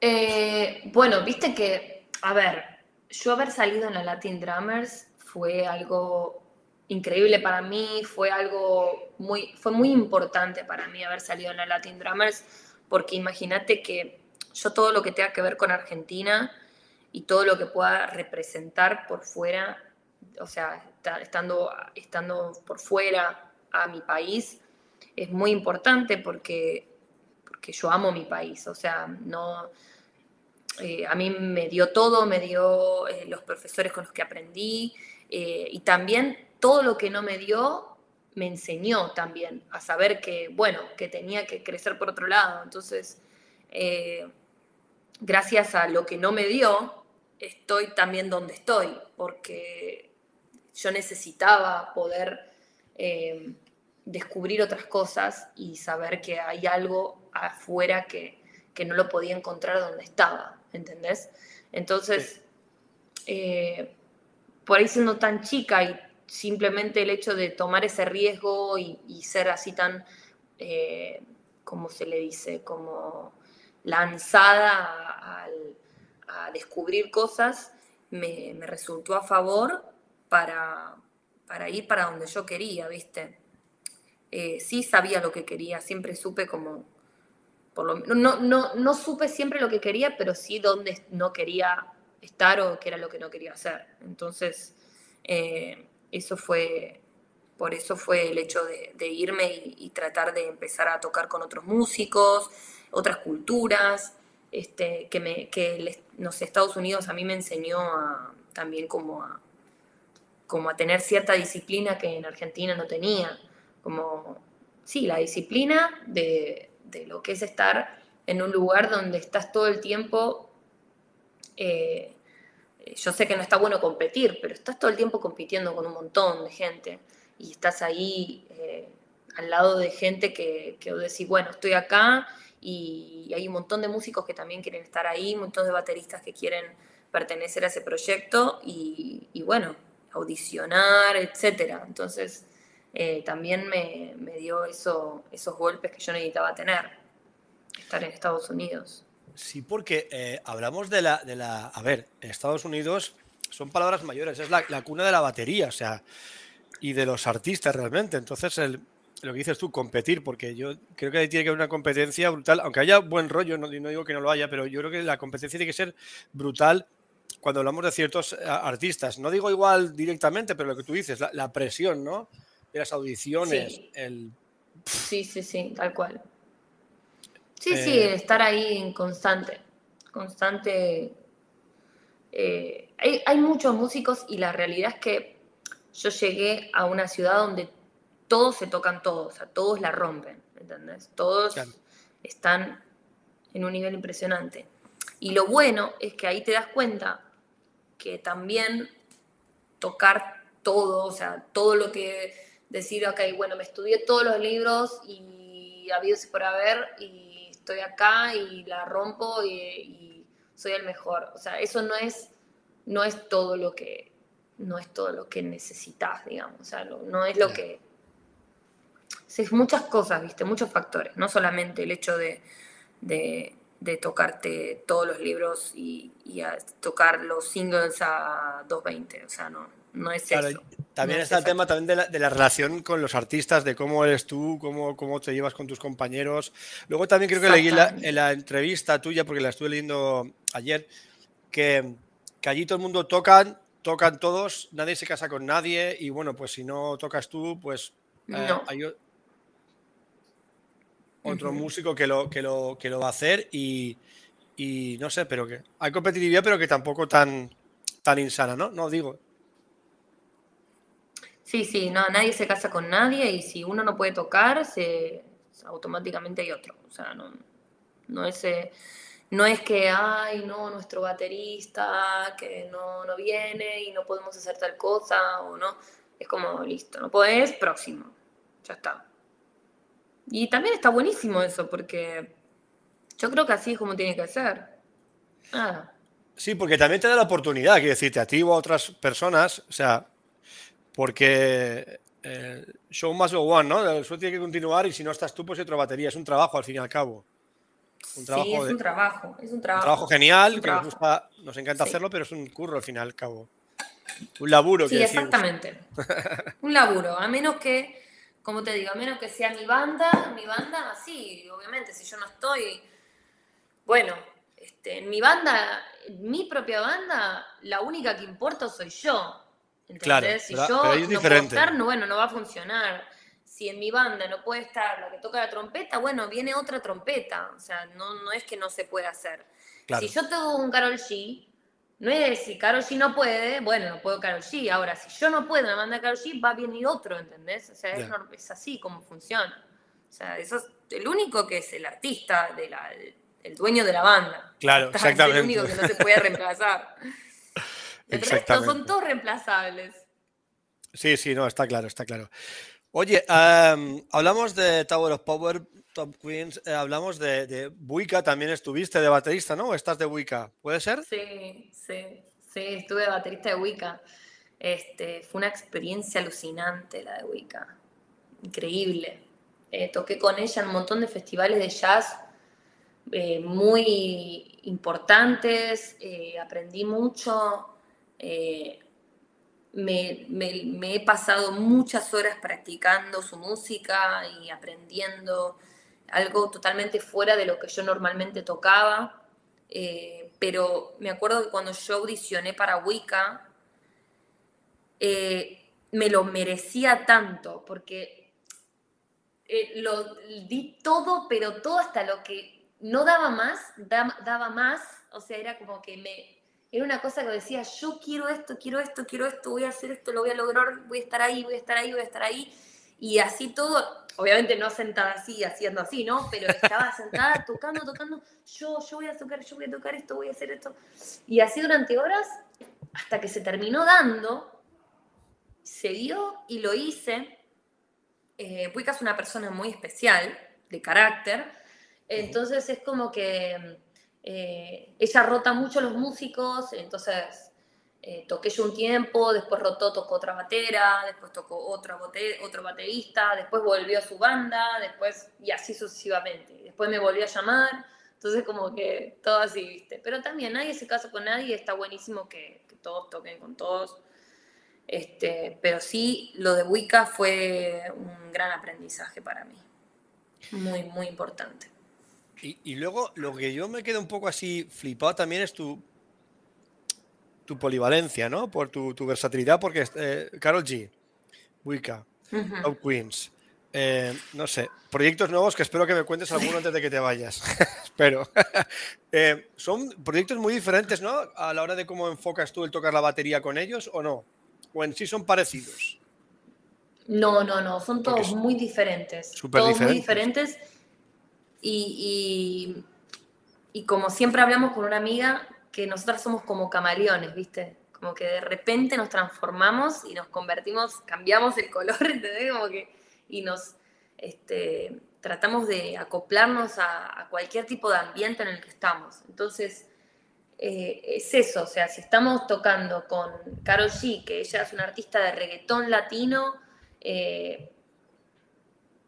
[SPEAKER 2] Eh, bueno, viste que, a ver, yo haber salido en la Latin Drummers fue algo increíble para mí, fue algo muy, fue muy importante para mí haber salido en la Latin Drummers, porque imagínate que yo todo lo que tenga que ver con Argentina y todo lo que pueda representar por fuera, o sea, estando, estando por fuera a mi país, es muy importante porque, porque yo amo mi país, o sea, no... Eh, a mí me dio todo, me dio eh, los profesores con los que aprendí eh, y también todo lo que no me dio me enseñó también a saber que, bueno, que tenía que crecer por otro lado. Entonces, gracias a lo que no me dio, estoy también donde estoy, porque yo necesitaba poder descubrir otras cosas y saber que hay algo afuera que, no lo podía encontrar donde estaba, ¿entendés? Entonces, eh, por ahí siendo tan chica y simplemente el hecho de tomar ese riesgo y, ser así tan, eh, ¿cómo se le dice? Como lanzada a descubrir cosas, me, resultó a favor para, para, ir para donde yo quería, ¿viste? Eh, sí sabía lo que quería, siempre supe como, por lo, no, no, no supe siempre lo que quería, pero sí dónde no quería estar o qué era lo que no quería hacer. Entonces, eh, eso fue, por eso fue el hecho de, irme y, tratar de empezar a tocar con otros músicos, otras culturas, este, que, me, que los Estados Unidos a mí me enseñó también como como a tener cierta disciplina que en Argentina no tenía. Como, sí, la disciplina de, lo que es estar en un lugar donde estás todo el tiempo. Eh, yo sé que no está bueno competir, pero estás todo el tiempo compitiendo con un montón de gente y estás ahí eh, al lado de gente que, que decís, bueno, estoy acá y hay un montón de músicos que también quieren estar ahí, un montón de bateristas que quieren pertenecer a ese proyecto y, bueno, audicionar, etcétera. Entonces, eh, también me, dio eso, esos golpes que yo necesitaba tener, estar en Estados Unidos.
[SPEAKER 1] Sí, porque eh, hablamos de la, de la... A ver, Estados Unidos son palabras mayores, es la, la cuna de la batería, o sea, y de los artistas realmente. Entonces, el, lo que dices tú, competir, porque yo creo que tiene que haber una competencia brutal, aunque haya buen rollo, no, digo que no lo haya, pero yo creo que la competencia tiene que ser brutal cuando hablamos de ciertos eh, artistas. No digo igual directamente, pero lo que tú dices, la, presión, ¿no? De las audiciones,
[SPEAKER 2] sí.
[SPEAKER 1] el...
[SPEAKER 2] Sí, sí, sí, tal cual. Sí, sí, eh, estar ahí en constante, constante. Eh, hay, hay muchos músicos y la realidad es que yo llegué a una ciudad donde todos se tocan todos, o sea, todos la rompen, ¿entendés? Todos están en un nivel impresionante. Y lo bueno es que ahí te das cuenta que también tocar todo, o sea, todo lo que decir, ok, bueno, me estudié todos los libros y habido por haber y estoy acá y la rompo y, soy el mejor. O sea, eso no es, no es todo lo que no es todo lo que necesitas, digamos. O sea, no es lo que es muchas cosas, ¿viste? Muchos factores, no solamente el hecho de, tocarte todos los libros y, tocar los singles a 220, o sea, no, no es eso.
[SPEAKER 1] También está el tema también de la, relación con los artistas, de cómo eres tú, cómo, cómo te llevas con tus compañeros. Luego también creo que leí la, en la entrevista tuya, porque la estuve leyendo ayer, que, allí todo el mundo tocan, tocan todos, nadie se casa con nadie y bueno, pues si no tocas tú, pues eh,
[SPEAKER 2] no
[SPEAKER 1] otro músico que lo, que, lo, que lo va a hacer y, no sé, pero que hay competitividad, pero que tampoco tan, tan insana, ¿no? No digo.
[SPEAKER 2] Sí, sí, no, nadie se casa con nadie y si uno no puede tocar, se, automáticamente hay otro. O sea, no, no es, eh, no es que, ay, no, nuestro baterista, que no, no viene y no podemos hacer tal cosa o no. Es como, listo, no podés, próximo. Ya está. Y también está buenísimo eso, porque yo creo que así es como tiene que ser.
[SPEAKER 1] Sí, porque también te da la oportunidad, quiero decirte, a ti o a otras personas, o sea, porque eh, show must go on, ¿no? Eso tiene que continuar y si no estás tú, pues hay otra batería. Es un trabajo al fin y al cabo.
[SPEAKER 2] Un trabajo sí, es un trabajo, es un trabajo.
[SPEAKER 1] Un trabajo genial, que Nos, gusta, nos encanta hacerlo, pero es un curro al fin y al cabo. Un laburo.
[SPEAKER 2] Sí, exactamente. [laughs] un laburo, a menos que, como te digo, a menos que sea mi banda, mi banda, sí, obviamente, si yo no estoy, bueno, este, en mi banda, en mi propia banda, la única que importa soy yo. ¿Entendés?
[SPEAKER 1] Claro,
[SPEAKER 2] si yo
[SPEAKER 1] es
[SPEAKER 2] no puedo estar, no, bueno, no va a funcionar. Si en mi banda no puede estar la que toca la trompeta, bueno, viene otra trompeta. O sea, no, no es que no se puede hacer.
[SPEAKER 1] Claro.
[SPEAKER 2] Si yo tengo un Carol G, no es si Carol G no puede, bueno, no puedo Carol G. Ahora, si yo no puedo en la banda de Carol G, va a venir otro, ¿entendés? O sea, es, es así como funciona. O sea, eso es el único que es el artista, de la, el, el dueño de la banda.
[SPEAKER 1] Claro,
[SPEAKER 2] Está, [laughs] Es el
[SPEAKER 1] exactamente.
[SPEAKER 2] único que no se puede reemplazar. [laughs] El resto son todos reemplazables.
[SPEAKER 1] Sí, sí, no, está claro, está claro. Oye, hablamos de Tower of Power, Top Queens, eh, hablamos de, de Buica, también estuviste de baterista, ¿no? ¿O estás de Buica? ¿Puede ser?
[SPEAKER 2] Sí, sí, sí, estuve de baterista de Wicca. Este, fue una experiencia alucinante la de Wicca. Increíble. Eh, toqué con ella en un montón de festivales de jazz eh, muy importantes, aprendí mucho, eh, me, he pasado muchas horas practicando su música y aprendiendo algo totalmente fuera de lo que yo normalmente tocaba. Eh, pero me acuerdo que cuando yo audicioné para Wicca, eh, me lo merecía tanto, porque lo di todo, pero todo hasta lo que no daba más, da- daba más, o sea, era como que me, era una cosa que decía, yo quiero esto, quiero esto, quiero esto, voy a hacer esto, lo voy a lograr, voy a estar ahí, voy a estar ahí, voy a estar ahí, y así todo, obviamente no sentada así, haciendo así, ¿no? Pero estaba [laughs] sentada tocando, tocando, yo, yo voy a tocar, yo voy a tocar esto, voy a hacer esto, y así durante horas, hasta que se terminó dando, se dio y lo hice. Eh, es una persona muy especial, de carácter, entonces es como que eh, ella rota mucho los músicos, entonces eh, toqué yo un tiempo, después rotó, tocó otra batera, después tocó otra bote- otro baterista, después volvió a su banda, después y así sucesivamente. Después me volvió a llamar, entonces como que todo así, ¿viste? Pero también nadie se casa con nadie, está buenísimo que, que todos toquen con todos. Este, pero sí, lo de Wicca fue un gran aprendizaje para mí. Muy, muy importante.
[SPEAKER 1] Y, y luego lo que yo me quedo un poco así flipado también es tu, tu polivalencia, ¿no? Por tu, tu versatilidad, porque eh, Carol G, Wicca. Top Queens, eh, no sé, proyectos nuevos que espero que me cuentes alguno antes de que te vayas. [laughs] espero. [laughs] Eh, son proyectos muy diferentes, ¿no? A la hora de cómo enfocas tú el tocar la batería con ellos o no. O en sí son parecidos.
[SPEAKER 2] No, no, no, son todos muy diferentes.
[SPEAKER 1] súper
[SPEAKER 2] todos muy
[SPEAKER 1] diferentes.
[SPEAKER 2] Y, y, como siempre hablamos con una amiga, que nosotras somos como camaleones, ¿viste? Como que de repente nos transformamos y nos convertimos, cambiamos el color, [laughs] ¿entendés? Como y nos este, tratamos de acoplarnos a, a cualquier tipo de ambiente en el que estamos. Entonces, eh, es eso, o sea, si estamos tocando con Karol G, que ella es una artista de reggaetón latino, eh,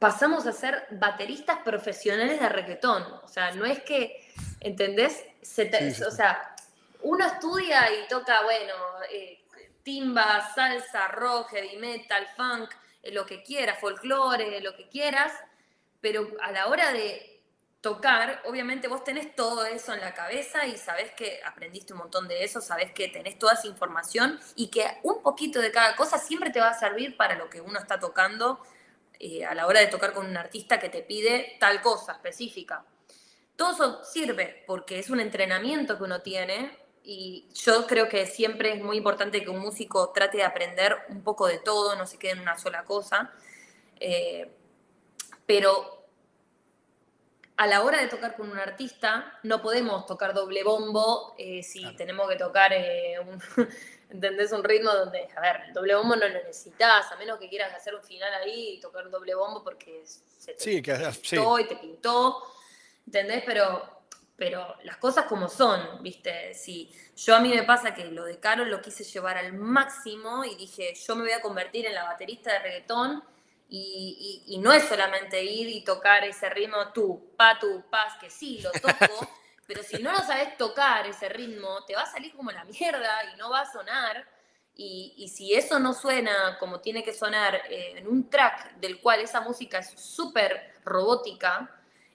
[SPEAKER 2] pasamos a ser bateristas profesionales de reggaetón. O sea, no es que, ¿entendés? Se te-
[SPEAKER 1] Sí, sí,
[SPEAKER 2] o sea, uno estudia y toca, bueno, eh, timba, salsa, rock, heavy metal, funk, eh, lo que quieras, folclore, lo que quieras, pero a la hora de tocar, obviamente vos tenés todo eso en la cabeza y sabés que aprendiste un montón de eso, sabés que tenés toda esa información y que un poquito de cada cosa siempre te va a servir para lo que uno está tocando eh, a la hora de tocar con un artista que te pide tal cosa específica. Todo eso sirve porque es un entrenamiento que uno tiene y yo creo que siempre es muy importante que un músico trate de aprender un poco de todo, no se quede en una sola cosa. Eh, pero a la hora de tocar con un artista, no podemos tocar doble bombo eh, si tenemos que tocar eh, un, ¿entendés? un ritmo donde, a ver, el doble bombo no lo necesitas, a menos que quieras hacer un final ahí y tocar doble bombo porque se te
[SPEAKER 1] sí, que,
[SPEAKER 2] pintó y te pintó, ¿entendés? Pero, pero las cosas como son, ¿viste? Si yo a mí me pasa que lo de Carol lo quise llevar al máximo y dije, yo me voy a convertir en la baterista de reggaetón y, no es solamente ir y tocar ese ritmo tú, pa, tú, paz, que sí, lo [laughs] toco, pero si no lo sabes tocar ese ritmo, te va a salir como la mierda y no va a sonar. Y, si eso no suena como tiene que sonar eh, en un track del cual esa música es súper robótica,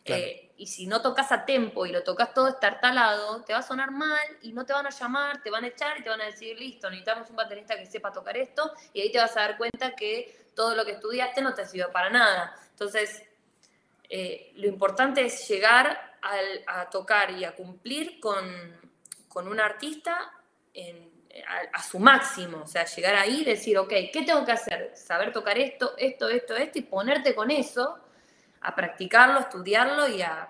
[SPEAKER 2] eh, y si no tocas a tempo y lo tocas todo estartalado, te va a sonar mal y no te van a llamar, te van a echar y te van a decir, listo, necesitamos un baterista que sepa tocar esto, y ahí te vas a dar cuenta que todo lo que estudiaste no te sirvió para nada. Entonces, eh, lo importante es llegar a tocar y a cumplir con, un artista a, su máximo, o sea, llegar ahí y decir, ok, ¿qué tengo que hacer? Saber tocar esto, esto, esto, esto, y ponerte con eso, a practicarlo, estudiarlo y a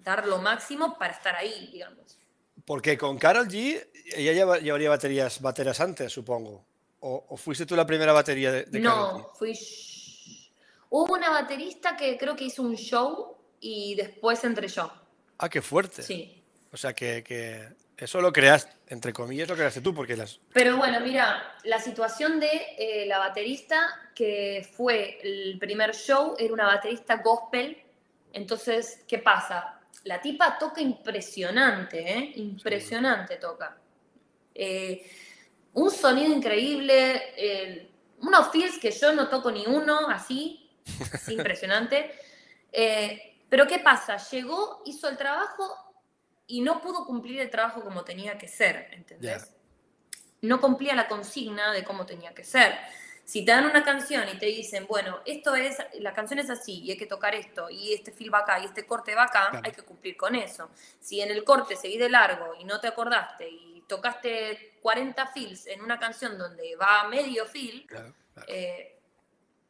[SPEAKER 2] dar lo máximo para estar ahí, digamos.
[SPEAKER 1] Porque con Carol G, ella llevaría baterías, bateras antes, supongo. ¿O, fuiste tú la primera batería de, de
[SPEAKER 2] No, fui. Hubo una baterista que creo que hizo un show y después entré yo.
[SPEAKER 1] Ah, qué fuerte.
[SPEAKER 2] Sí.
[SPEAKER 1] O sea, que, eso lo creaste, entre comillas, lo creaste tú, porque las...
[SPEAKER 2] Pero bueno, mira, la situación de eh, la baterista que fue el primer show era una baterista gospel. Entonces, ¿qué pasa? La tipa toca impresionante, ¿eh? Impresionante toca. Eh, un sonido increíble, unos feels que yo no toco ni uno, así, es impresionante. [laughs] Eh, pero ¿qué pasa? Llegó, hizo el trabajo y no pudo cumplir el trabajo como tenía que ser, ¿entendés? No cumplía la consigna de cómo tenía que ser. Si te dan una canción y te dicen, bueno, esto es, la canción es así y hay que tocar esto y este feel va acá y este corte va acá, hay que cumplir con eso. Si en el corte seguí de largo y no te acordaste y tocaste 40 fills en una canción donde va medio fill, eh,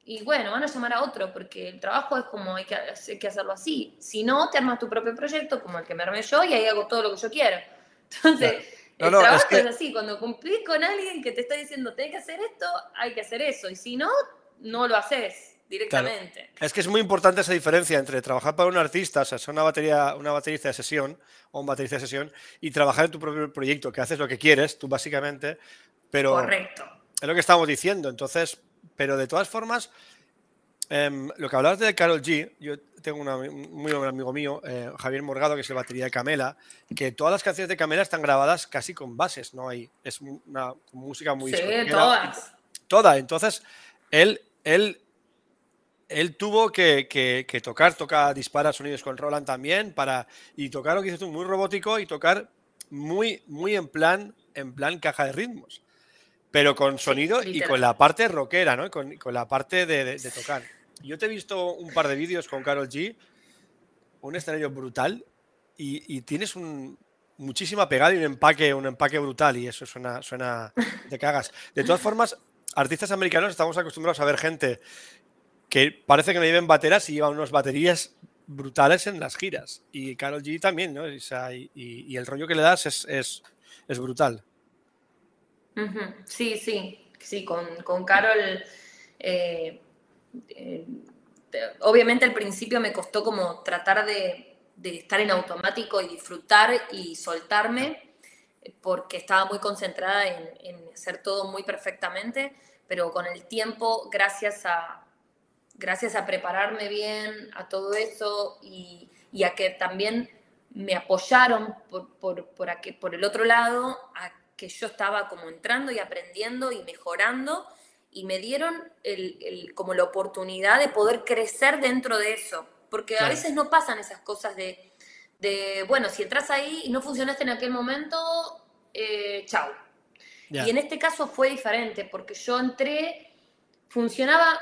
[SPEAKER 2] y bueno, van a llamar a otro, porque el trabajo es como hay que, que, hacerlo así. Si no, te armas tu propio proyecto, como el que me armé yo, y ahí hago todo lo que yo quiero. Entonces, el trabajo es, así, cuando cumplís con alguien que te está diciendo, tenés que hacer esto, hay que hacer eso, y si no, no lo haces directamente.
[SPEAKER 1] Es que es muy importante esa diferencia entre trabajar para un artista, o sea, ser una batería, una baterista de sesión o un baterista de sesión, y trabajar en tu propio proyecto, que haces lo que quieres, tú básicamente, pero...
[SPEAKER 2] Correcto.
[SPEAKER 1] Es lo que estamos diciendo, entonces, pero de todas formas, em, lo que hablabas de Carol G, yo tengo un muy buen amigo mío, eh, Javier Morgado, que es el batería de Camela, que todas las canciones de Camela están grabadas casi con bases, ¿no? Hay, es una música muy...
[SPEAKER 2] Sí, todas.
[SPEAKER 1] Toda, entonces, él, él él tuvo que, tocar, toca, dispara sonidos con Roland también, para, y tocar lo que dices tú, muy robótico y tocar muy, muy en plan, en plan caja de ritmos. Pero con sonido y con la parte rockera, ¿no? Con, con la parte de, tocar. Yo te he visto un par de vídeos con Carol G, un escenario brutal, y, tienes un, muchísima pegada y un empaque, un empaque brutal, y eso suena, suena de cagas. De todas formas, artistas americanos estamos acostumbrados a ver gente que parece que no lleven bateras y llevan unas baterías brutales en las giras. Y Carol G también, ¿no? y, el rollo que le das es, es, brutal.
[SPEAKER 2] Sí, sí, sí, con, con Carol, eh, eh, obviamente al principio me costó como tratar de, estar en automático y disfrutar y soltarme, porque estaba muy concentrada en, en hacer todo muy perfectamente, pero con el tiempo, gracias a, gracias a prepararme bien a todo eso y, a que también me apoyaron por, por, por, el otro lado, que yo estaba como entrando y aprendiendo y mejorando y me dieron el, como la oportunidad de poder crecer dentro de eso, porque a veces no pasan esas cosas de, de, bueno, si entras ahí y no funcionaste en aquel momento, eh, chao. Y en este caso fue diferente, porque yo entré, funcionaba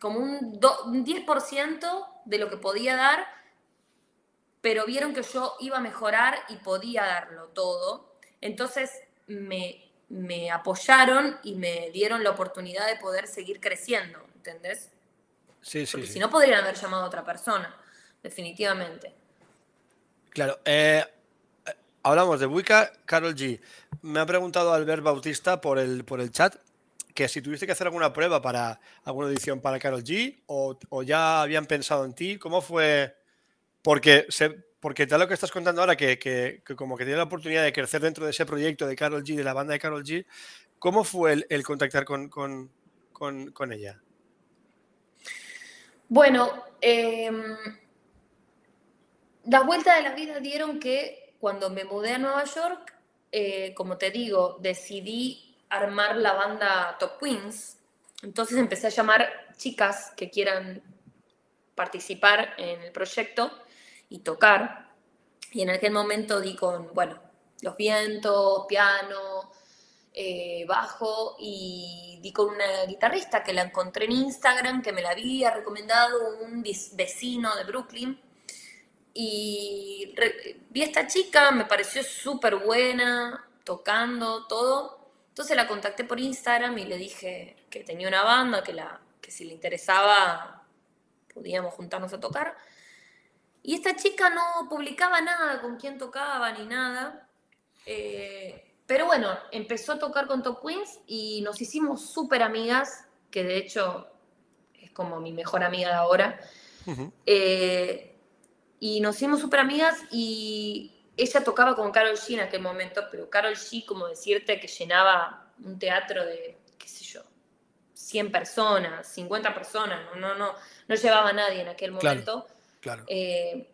[SPEAKER 2] como un, 10% de lo que podía dar, pero vieron que yo iba a mejorar y podía darlo todo. Entonces me, me apoyaron y me dieron la oportunidad de poder seguir creciendo, ¿entendés?
[SPEAKER 1] Sí, sí.
[SPEAKER 2] Porque si no podrían haber llamado a otra persona, definitivamente.
[SPEAKER 1] Claro. Eh, hablamos de Wicca, Carol G. Me ha preguntado Albert Bautista por el, por el chat que si tuviste que hacer alguna prueba para alguna edición para Carol G o, ya habían pensado en ti, ¿cómo fue? Porque, se, porque tal lo que estás contando ahora, que, como que tiene la oportunidad de crecer dentro de ese proyecto de Carol G, de la banda de Carol G, ¿cómo fue el, contactar con, con, ella?
[SPEAKER 2] Bueno, em, las vueltas de la vida dieron que cuando me mudé a Nueva York, eh, como te digo, decidí armar la banda Top Queens. Entonces empecé a llamar chicas que quieran participar en el proyecto y tocar. Y en aquel momento di con, bueno, los vientos, piano, eh, bajo y di con una guitarrista que la encontré en Instagram, que me la había recomendado un vecino de Brooklyn. Y vi a esta chica, me pareció súper buena, tocando todo. Entonces la contacté por Instagram y le dije que tenía una banda, que, la, que si le interesaba podíamos juntarnos a tocar. Y esta chica no publicaba nada con quién tocaba ni nada. Eh, pero bueno, empezó a tocar con Top Queens y nos hicimos súper amigas, que de hecho es como mi mejor amiga de ahora. Eh, y nos hicimos súper amigas y ella tocaba con Carol G en aquel momento, pero Carol G, como decirte, que llenaba un teatro de, qué sé yo, 100 personas, 50 personas, no, no, no, no llevaba a nadie en aquel momento.
[SPEAKER 1] Claro.
[SPEAKER 2] Eh,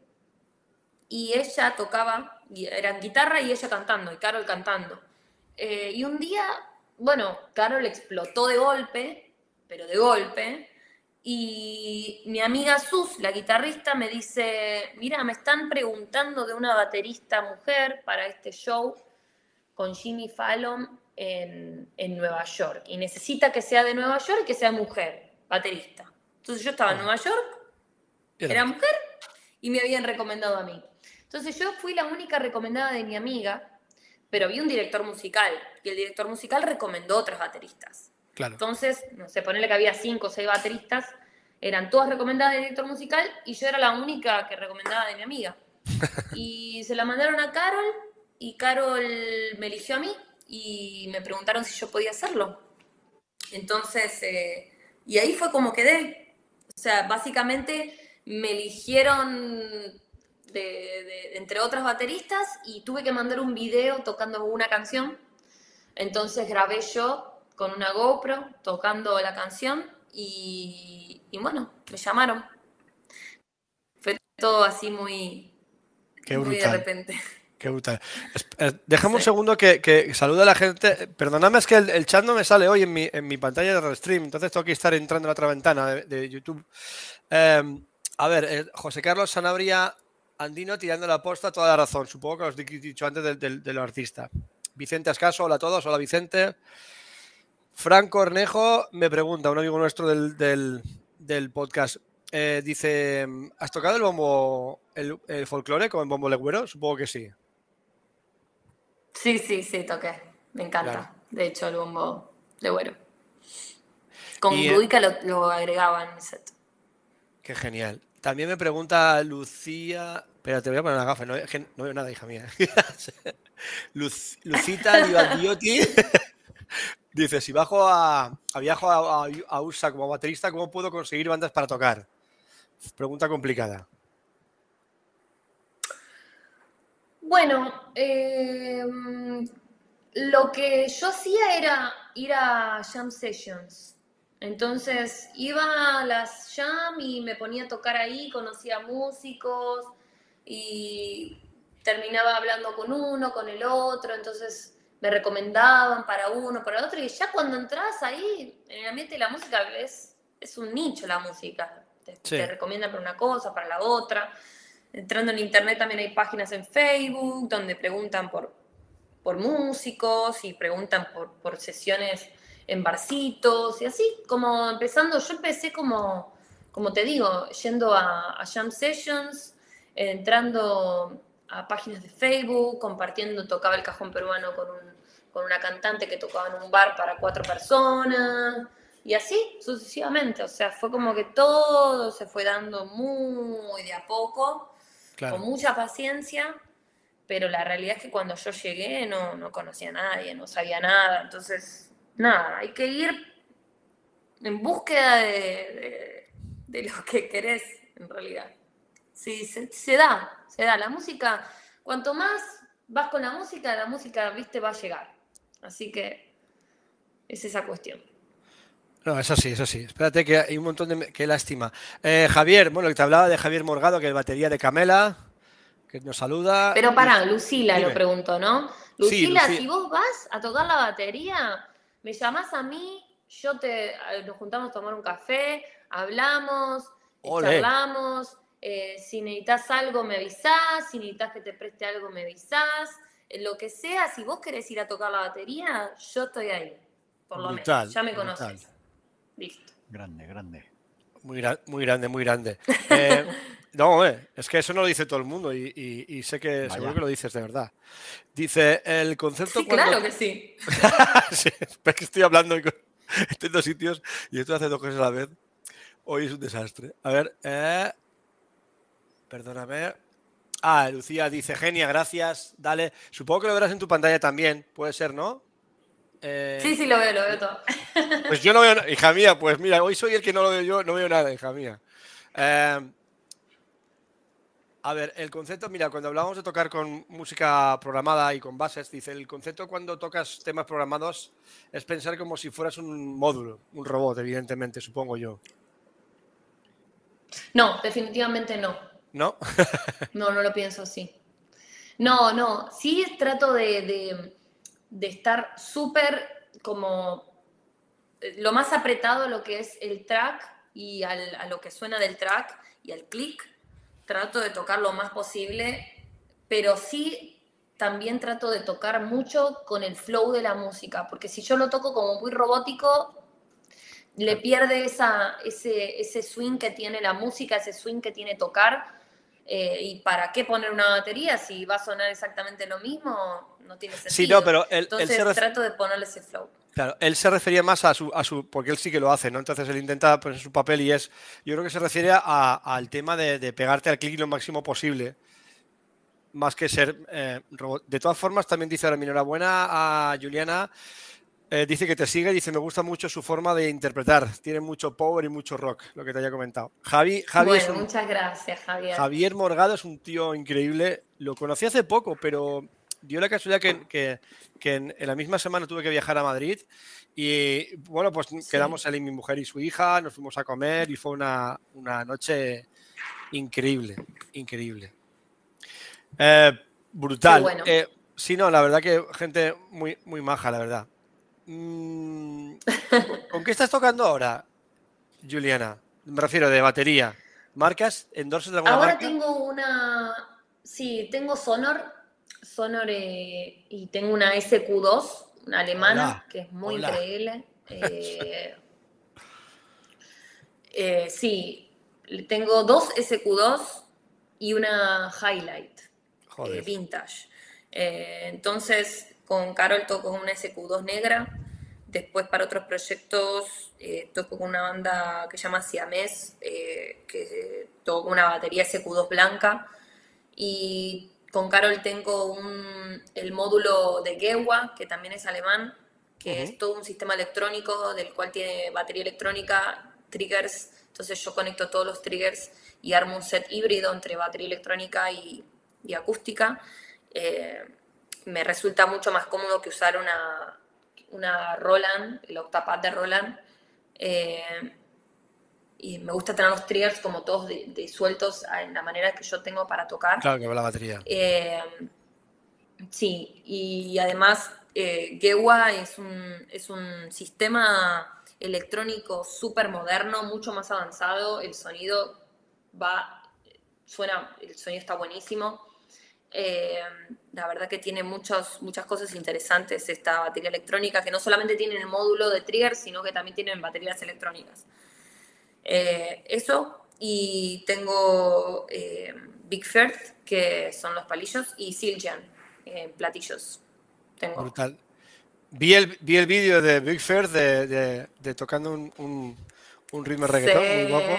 [SPEAKER 2] y ella tocaba, eran guitarra y ella cantando, y Carol cantando. Eh, y un día, bueno, Carol explotó de golpe, pero de golpe, y mi amiga Sus, la guitarrista, me dice, mira, me están preguntando de una baterista mujer para este show con Jimmy Fallon en, Nueva York. Y necesita que sea de Nueva York y que sea mujer, baterista. Entonces yo estaba en ah. Nueva York, era mujer, y me habían recomendado a mí. Entonces yo fui la única recomendada de mi amiga, pero vi un director musical, y el director musical recomendó otras bateristas. Entonces, no sé, ponerle que había cinco o seis bateristas, eran todas recomendadas de director musical y yo era la única que recomendaba de mi amiga. [laughs] Y se la mandaron a Carol y Carol me eligió a mí y me preguntaron si yo podía hacerlo. Entonces, eh, y ahí fue como quedé. O sea, básicamente me eligieron entre otras bateristas y tuve que mandar un video tocando una canción. Entonces grabé yo con una GoPro tocando la canción y, bueno, me llamaron. Fue todo así muy,
[SPEAKER 1] Qué
[SPEAKER 2] muy de repente.
[SPEAKER 1] Qué brutal. Déjame un segundo que, que saluda a la gente. Perdóname, es que el, chat no me sale hoy en mi, en mi pantalla de restream, entonces tengo que estar entrando en la otra ventana de, YouTube. Em, a ver, eh, José Carlos Sanabria Andino tirando la posta, toda la razón. Supongo que os he dicho antes del, del, artista. Vicente Ascaso, hola a todos, hola Vicente. Franco Cornejo me pregunta, un amigo nuestro del, podcast, eh, dice, ¿has tocado el bombo, el, folclore con el bombo legüero? Supongo que sí.
[SPEAKER 2] Sí, sí, sí, toqué. Me encanta. De hecho, el bombo legüero. Con y, eh, lo, agregaba en mi set.
[SPEAKER 1] Qué genial. También me pregunta Lucía. Espera, te voy a poner la gafa, no, veo nada, hija mía. [laughs] Lucita Livandiotti [laughs] Dice, si bajo a, viajo a, USA como baterista, ¿cómo puedo conseguir bandas para tocar? Pregunta complicada.
[SPEAKER 2] Bueno, eh, lo que yo hacía era ir a jam sessions. Entonces iba a las jam y me ponía a tocar ahí, conocía músicos y terminaba hablando con uno, con el otro. Entonces me recomendaban para uno, para otro, y ya cuando entras ahí, en el ambiente de la música, es, es un nicho la música. Te, recomiendan para una cosa, para la otra. Entrando en internet también hay páginas en Facebook donde preguntan por, por músicos y preguntan por, por sesiones en barcitos y así, como empezando, yo empecé como, como te digo, yendo a, a jam sessions, entrando a páginas de Facebook, compartiendo, tocaba el cajón peruano con, un, con una cantante que tocaba en un bar para cuatro personas, y así sucesivamente. O sea, fue como que todo se fue dando muy de a poco. con mucha paciencia, pero la realidad es que cuando yo llegué no, no conocía a nadie, no sabía nada, entonces, nada, hay que ir en búsqueda de, lo que querés, en realidad. Sí, se, da, se da. La música, cuanto más vas con la música, la música, viste, va a llegar. Así que es esa cuestión.
[SPEAKER 1] No, es así, es así. Espérate que hay un montón de... Qué lástima. Eh, Javier, bueno, que te hablaba de Javier Morgado, que es batería de Camela, que nos saluda.
[SPEAKER 2] Pero para, Lucila lo pregunto, ¿no? Lucila, si vos vas a tocar la batería, me llamás a mí, yo te... Nos juntamos a tomar un café, hablamos, charlamos, eh, si necesitas algo me avisás, si necesitas que te preste algo me avisás, lo que sea, si vos querés ir a tocar la batería, yo estoy ahí, por lo menos, ya me conoces. Listo.
[SPEAKER 3] Grande, grande.
[SPEAKER 1] Muy, muy grande, muy grande. Eh, [laughs] no, es que eso no lo dice todo el mundo y, sé que seguro que lo dices de verdad. Dice, el concepto...
[SPEAKER 2] Sí, claro que sí. [laughs]
[SPEAKER 1] sí. Es que estoy hablando en dos sitios y estoy haciendo cosas a la vez. Hoy es un desastre. A ver, eh, perdóname. Ah, Lucía dice, genia, gracias, dale. Supongo que lo verás en tu pantalla también, puede ser, ¿no?
[SPEAKER 2] Eh, sí, sí, lo veo, lo veo todo.
[SPEAKER 1] Pues yo no veo nada, hija mía, pues mira, hoy soy el que no lo veo yo, no veo nada, hija mía. Eh, a ver, el concepto, mira, cuando hablamos de tocar con música programada y con bases, dice, el concepto cuando tocas temas programados es pensar como si fueras un módulo, un robot, evidentemente, supongo yo.
[SPEAKER 2] No, definitivamente no.
[SPEAKER 1] ¿No? [laughs]
[SPEAKER 2] no, no lo pienso así. No, no, sí trato de de estar súper como eh, lo más apretado a lo que es el track y a lo que suena del track y al click. Trato de tocar lo más posible, pero sí también trato de tocar mucho con el flow de la música, porque si yo lo toco como muy robótico, le pierde esa, ese, ese swing que tiene la música, ese swing que tiene tocar eh, ¿Y para qué poner una batería si va a sonar exactamente lo mismo? No tiene sentido.
[SPEAKER 1] Sí, no, pero
[SPEAKER 2] Entonces trato de ponerle ese flow.
[SPEAKER 1] Claro, él se refería más a su, a su, porque él sí que lo hace, ¿no? Entonces él intenta poner su papel y es, yo creo que se refiere al tema de, pegarte al clic lo máximo posible, más que ser eh, robot. De todas formas, también dice ahora mi enhorabuena a Juliana, eh, dice que te sigue, dice me gusta mucho su forma de interpretar, tiene mucho power y mucho rock, lo que te haya comentado. Javi,
[SPEAKER 2] bueno, muchas gracias, Javier.
[SPEAKER 1] Javier Morgado es un tío increíble, lo conocí hace poco, pero dio la casualidad que, en, la misma semana tuve que viajar a Madrid y bueno, pues quedamos él y mi mujer y su hija, nos fuimos a comer y fue una, noche increíble, increíble. Eh, brutal. Bueno. Eh, sí, no, la verdad que gente muy, muy maja, la verdad. Mm, [laughs] ¿Con qué estás tocando ahora, Juliana? Me refiero de batería. ¿Marcas? ¿Endorses de alguna
[SPEAKER 2] Ahora tengo una. Sí, tengo Sonor. Sonor eh, y tengo una SQ2, una alemana, que es muy increíble. [laughs] Eh, eh, sí, tengo dos SQ2 y una Highlight vintage. entonces, con Carol toco una SQ2 negra. Después para otros proyectos eh, toco con una banda que se llama Siamés, eh, que toco una batería SQ2 blanca. Y con Carol tengo el módulo de Gewa, que también es alemán, que es todo un sistema electrónico del cual tiene batería electrónica, triggers. Entonces yo conecto todos los triggers y armo un set híbrido entre batería electrónica y, acústica. Eh, me resulta mucho más cómodo que usar una, una Roland, el octapad de Roland. Eh, y me gusta tener los triggers como todos disueltos en la manera que yo tengo para tocar.
[SPEAKER 1] Claro, que va la batería.
[SPEAKER 2] Eh, sí, y además eh, Gewa es un, es un sistema electrónico súper moderno, mucho más avanzado. El sonido va, suena, el sonido está buenísimo. Eh, la verdad que tiene muchas muchas cosas interesantes esta batería electrónica, que no solamente tiene el módulo de trigger, sino que también tienen baterías electrónicas. Eh, eso, y tengo eh, Big Firth, que son los palillos, y Siljan, platillos. Tengo.
[SPEAKER 1] Brutal. Vi el, vi el vídeo de Big Firth de, de, tocando un, un, un ritmo reggaetón muy guapo.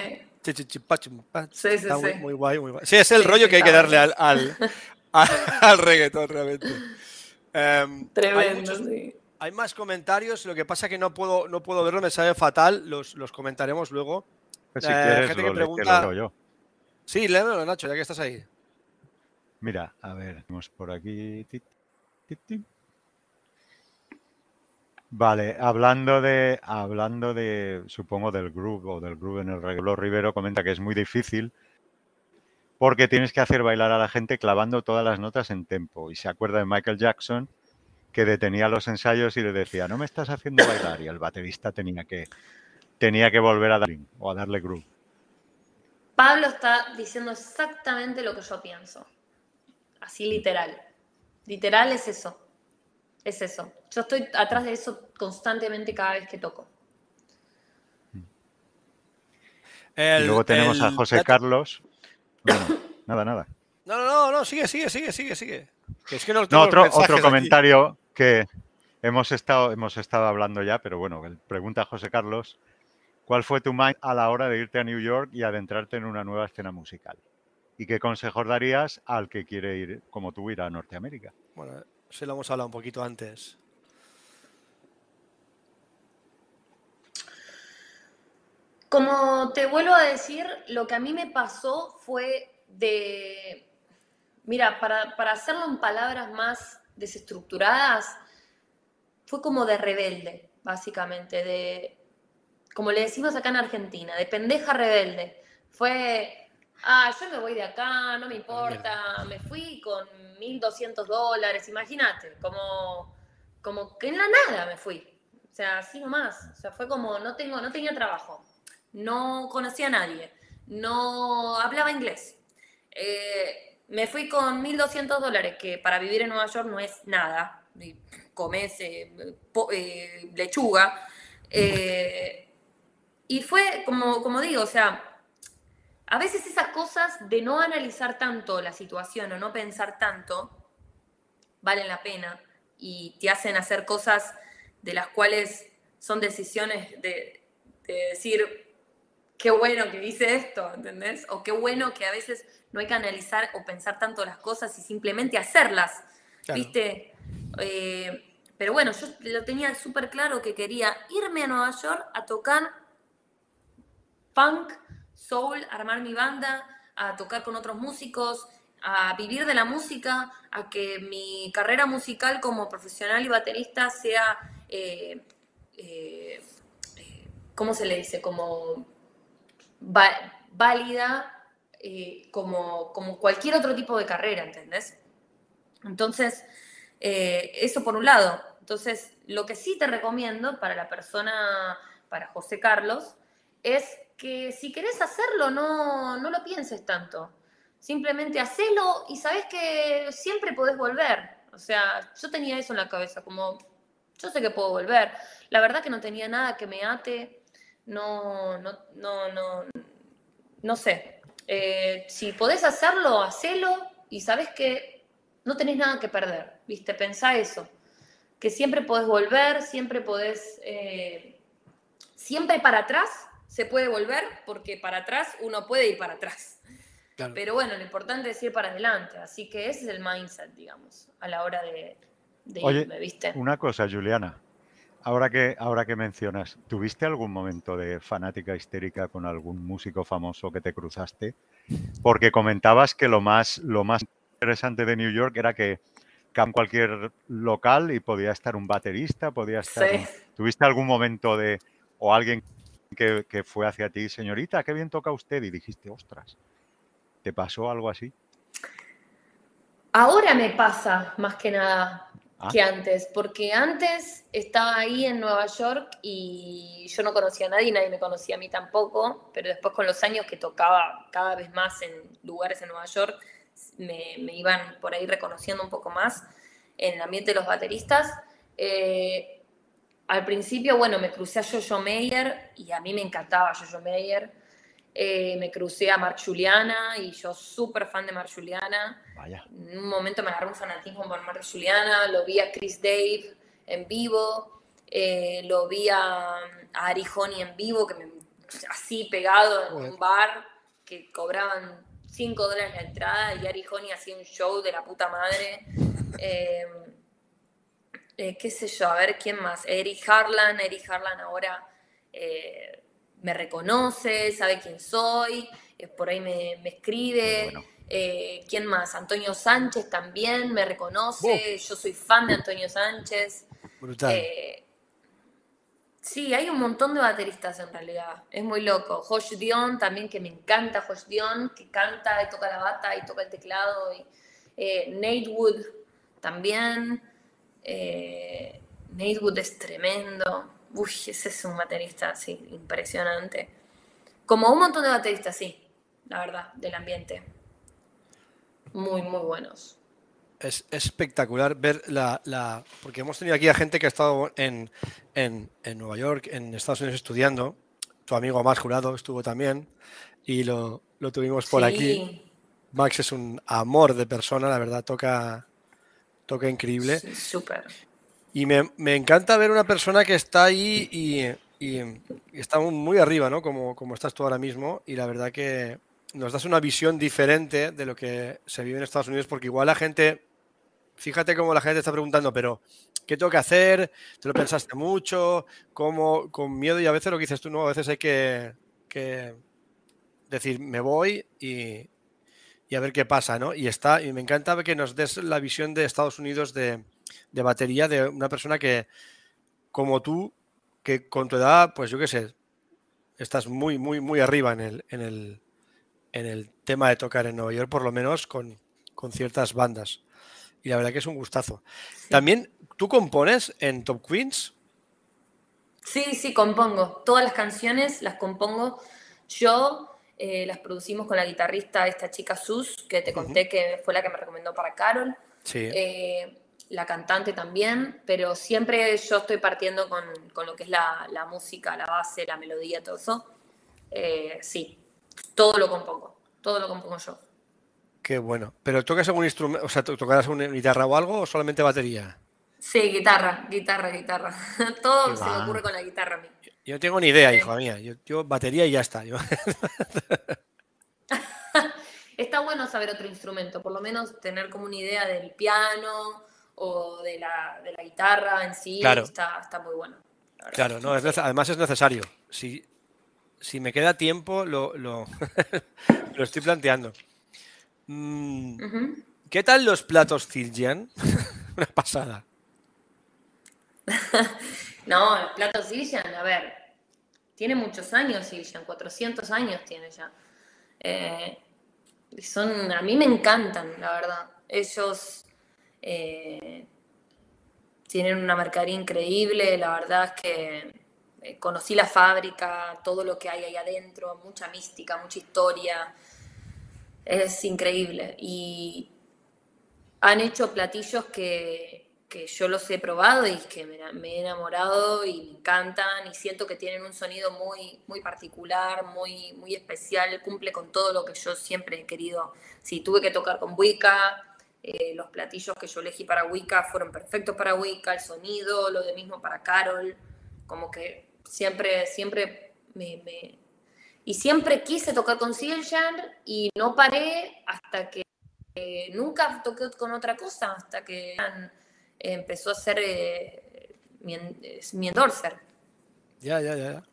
[SPEAKER 2] Sí, sí,
[SPEAKER 1] muy,
[SPEAKER 2] sí.
[SPEAKER 1] muy guay, muy guay. Sí, es el
[SPEAKER 2] Sí,
[SPEAKER 1] rollo
[SPEAKER 2] sí,
[SPEAKER 1] que hay que darle al, al, al- [laughs] al reggaetón, realmente. [laughs] Hay,
[SPEAKER 2] Tremendo,
[SPEAKER 1] muchos-
[SPEAKER 2] sí.
[SPEAKER 1] Hay más comentarios, lo que pasa que no puedo, no puedo verlo, me sabe fatal, los, los comentaremos luego.
[SPEAKER 3] Pues si
[SPEAKER 1] Eh,
[SPEAKER 3] quieres,
[SPEAKER 1] gente que
[SPEAKER 3] lo,
[SPEAKER 1] pregunta-
[SPEAKER 3] lo leo yo.
[SPEAKER 1] Sí, léemelo, Nacho, ya que estás ahí.
[SPEAKER 3] Mira, a ver, tenemos por aquí. Vale, hablando de, hablando de, supongo, del groove o del groove en el reggae, Rivero comenta que es muy difícil porque tienes que hacer bailar a la gente clavando todas las notas en tempo. Y se acuerda de Michael Jackson que detenía los ensayos y le decía, no me estás haciendo bailar. Y el baterista tenía que, tenía que volver a dar o a darle groove.
[SPEAKER 2] Pablo está diciendo exactamente lo que yo pienso. Así literal. Literal es eso. Es eso. Yo estoy atrás de eso constantemente cada vez que toco.
[SPEAKER 1] El-
[SPEAKER 3] y luego tenemos a José Carlos. Bueno, nada, nada.
[SPEAKER 1] No, no, no, no, sigue, sigue, sigue, sigue, sigue. Que es que no
[SPEAKER 3] No, otro, otro
[SPEAKER 1] aquí.
[SPEAKER 3] Que hemos estado, hemos estado hablando ya, pero bueno, pregunta José Carlos, ¿cuál fue tu mind a la hora de irte a New York y adentrarte en una nueva escena musical? ¿Y qué consejos darías al que quiere ir, como tú, ir a Norteamérica?
[SPEAKER 1] Bueno, sí lo hemos hablado un poquito antes.
[SPEAKER 2] Como te vuelvo a decir, lo que a mí me pasó fue de, mira, para, para hacerlo en palabras más desestructuradas, fue como de rebelde, básicamente, de, como le decimos acá en Argentina, de pendeja rebelde. Fue, ah, yo me voy de acá, no me importa, me fui con 1.200 dólares, imagínate, como, como que en la nada me fui. O sea, así nomás. O sea, fue como, no, tengo, no tenía trabajo, no conocía a nadie, no hablaba inglés. Eh, me fui con 1.200 dólares, que para vivir en Nueva York no es nada. Comes eh, eh, lechuga. Eh, y fue, como, como digo, o sea, a veces esas cosas de no analizar tanto la situación o no pensar tanto, valen la pena y te hacen hacer cosas de las cuales son decisiones de, de decir, qué bueno que hice esto, ¿entendés? O qué bueno que a veces no hay que analizar o pensar tanto las cosas y simplemente hacerlas,
[SPEAKER 1] Claro.
[SPEAKER 2] ¿viste? Eh, pero bueno, yo lo tenía súper claro que quería irme a Nueva York a tocar funk, soul, armar mi banda, a tocar con otros músicos, a vivir de la música, a que mi carrera musical como profesional y baterista sea, eh, eh, ¿cómo se le dice? Como va- válida eh, como, como cualquier otro tipo de carrera, ¿entendés? Entonces, eh, eso por un lado. Entonces, lo que sí te recomiendo para la persona, para José Carlos, es que si querés hacerlo, no, no lo pienses tanto. Simplemente hacelo y sabes que siempre podés volver. O sea, yo tenía eso en la cabeza, como yo sé que puedo volver. La verdad que no tenía nada que me ate, no, no, no, no, no sé. Eh, si podés hacerlo, hacelo y sabes que no tenés nada que perder, ¿viste? Pensá eso. Que siempre podés volver, siempre podés. eh, siempre para atrás se puede volver, porque para atrás uno puede ir para atrás.
[SPEAKER 1] Claro.
[SPEAKER 2] Pero bueno, lo importante es ir para adelante. Así que ese es el mindset, digamos, a la hora de, de
[SPEAKER 3] Oye,
[SPEAKER 2] irme, ¿viste?
[SPEAKER 3] Una cosa, Juliana. Ahora que, ahora que mencionas, ¿tuviste algún momento de fanática histérica con algún músico famoso que te cruzaste? Porque comentabas que lo más, lo más interesante de New York era que en cualquier local y podía estar un baterista, podía estar...
[SPEAKER 2] Sí.
[SPEAKER 3] un- ¿Tuviste algún momento de... o alguien que, que fue hacia ti, señorita, qué bien toca usted? Y dijiste, ostras, ¿te pasó algo así?
[SPEAKER 2] Ahora me pasa más que nada
[SPEAKER 3] Ah.
[SPEAKER 2] que antes, porque antes estaba ahí en Nueva York y yo no conocía a nadie, nadie me conocía a mí tampoco, pero después con los años que tocaba cada vez más en lugares en Nueva York, me, me iban por ahí reconociendo un poco más en el ambiente de los bateristas. Eh, al principio, bueno, me crucé a Jojo Meyer y a mí me encantaba Jojo Meyer. Eh, me crucé a Mark Juliana y yo súper fan de Mark Juliana.
[SPEAKER 3] Vaya.
[SPEAKER 2] En un momento me agarré un fanatismo por Mark Juliana, lo vi a Chris Dave en vivo, eh, lo vi a, a Ari Honey en vivo, que me así pegado en un bar que cobraban 5 dólares la entrada y Ari Honey hacía un show de la puta madre. [laughs] Eh, eh, qué sé yo, a ver quién más. Eric Harlan, Eric Harlan ahora me reconoce, sabe quién soy, por ahí me, escribe. ¿Quién más? Antonio Sánchez también me reconoce. Yo soy fan de Antonio Sánchez.
[SPEAKER 1] Brutal.
[SPEAKER 2] Sí, hay un montón de bateristas en realidad. Es muy loco. Josh Dion también, que me encanta Josh Dion, que canta y toca la bata y toca el teclado. Y, eh, Nate Wood también. Eh, Nate Wood es tremendo. Uy, ese es un baterista, sí, impresionante. Como un montón de bateristas, sí, la verdad, del ambiente. Muy, muy buenos
[SPEAKER 1] es espectacular ver la, Porque hemos tenido aquí a gente que ha estado en, Nueva York, en Estados Unidos estudiando. Tu amigo Max Jurado estuvo también y lo, tuvimos por aquí. Max es un amor de persona, la verdad, toca, toca increíble.
[SPEAKER 2] Súper.
[SPEAKER 1] Y me, encanta ver una persona que está ahí y, está muy arriba, ¿no? Como, como estás tú ahora mismo. Y la verdad que nos das una visión diferente de lo que se vive en Estados Unidos, porque igual la gente fíjate cómo la gente está preguntando, pero ¿qué tengo que hacer? ¿Te lo pensaste mucho? ¿Cómo? Con miedo y a veces lo que dices tú, no, a veces hay que, decir, me voy y, a ver qué pasa, ¿no? Y está, y me encanta que nos des la visión de Estados Unidos de, batería de una persona que, como tú, que con tu edad, pues yo qué sé, estás muy, muy, muy arriba en el, en el tema de tocar en Nueva York, por lo menos con, con ciertas bandas y la verdad que es un gustazo. También, ¿tú compones en Top Queens?
[SPEAKER 2] Sí, sí, compongo. Todas las canciones las compongo yo. Eh, las producimos con la guitarrista, esta chica Sus, que te conté que fue la que me recomendó para Carol.
[SPEAKER 1] Sí.
[SPEAKER 2] Eh, la cantante también, pero siempre yo estoy partiendo con, lo que es la, música, la base, la melodía, todo eso. Eh, sí, todo lo compongo, todo lo compongo yo.
[SPEAKER 1] Qué bueno. ¿Pero tocas algún instrumento, o sea, tocarás una guitarra o algo o solamente batería?
[SPEAKER 2] Sí, guitarra, guitarra, guitarra. [laughs] Todo se me ocurre con la guitarra a mí.
[SPEAKER 1] Yo no tengo ni idea, hijo mía. Yo, batería y ya está. [laughs]
[SPEAKER 2] está bueno saber otro instrumento, por lo menos tener como una idea del piano o de la, guitarra en sí.
[SPEAKER 1] Claro.
[SPEAKER 2] Está, muy bueno.
[SPEAKER 1] Claro, no, además es necesario. Si, si me queda tiempo, lo, lo [laughs] estoy planteando. Mm, ¿Qué tal los platos Zildjian? [laughs] Una pasada. [laughs]
[SPEAKER 2] no, el plato Zildjian, a ver, tiene muchos años Zildjian, 400 años tiene ya. Eh, son, a mí me encantan, la verdad. Ellos eh, tienen una mercadería increíble, la verdad es que eh, conocí la fábrica, todo lo que hay ahí adentro, mucha mística, mucha historia es increíble. Y han hecho platillos que, yo los he probado y que me, he enamorado y me encantan y siento que tienen un sonido muy, muy particular, muy, muy especial, cumple con todo lo que yo siempre he querido. Si tuve que tocar con Wicca, eh, los platillos que yo elegí para Wicca fueron perfectos para Wicca, el sonido, lo de mismo para Carol, como que siempre, siempre me, y siempre quise tocar con Siljan y no paré hasta que nunca toqué con otra cosa, hasta que empezó a ser eh, mi, endorser.
[SPEAKER 1] Ya, ya, ya.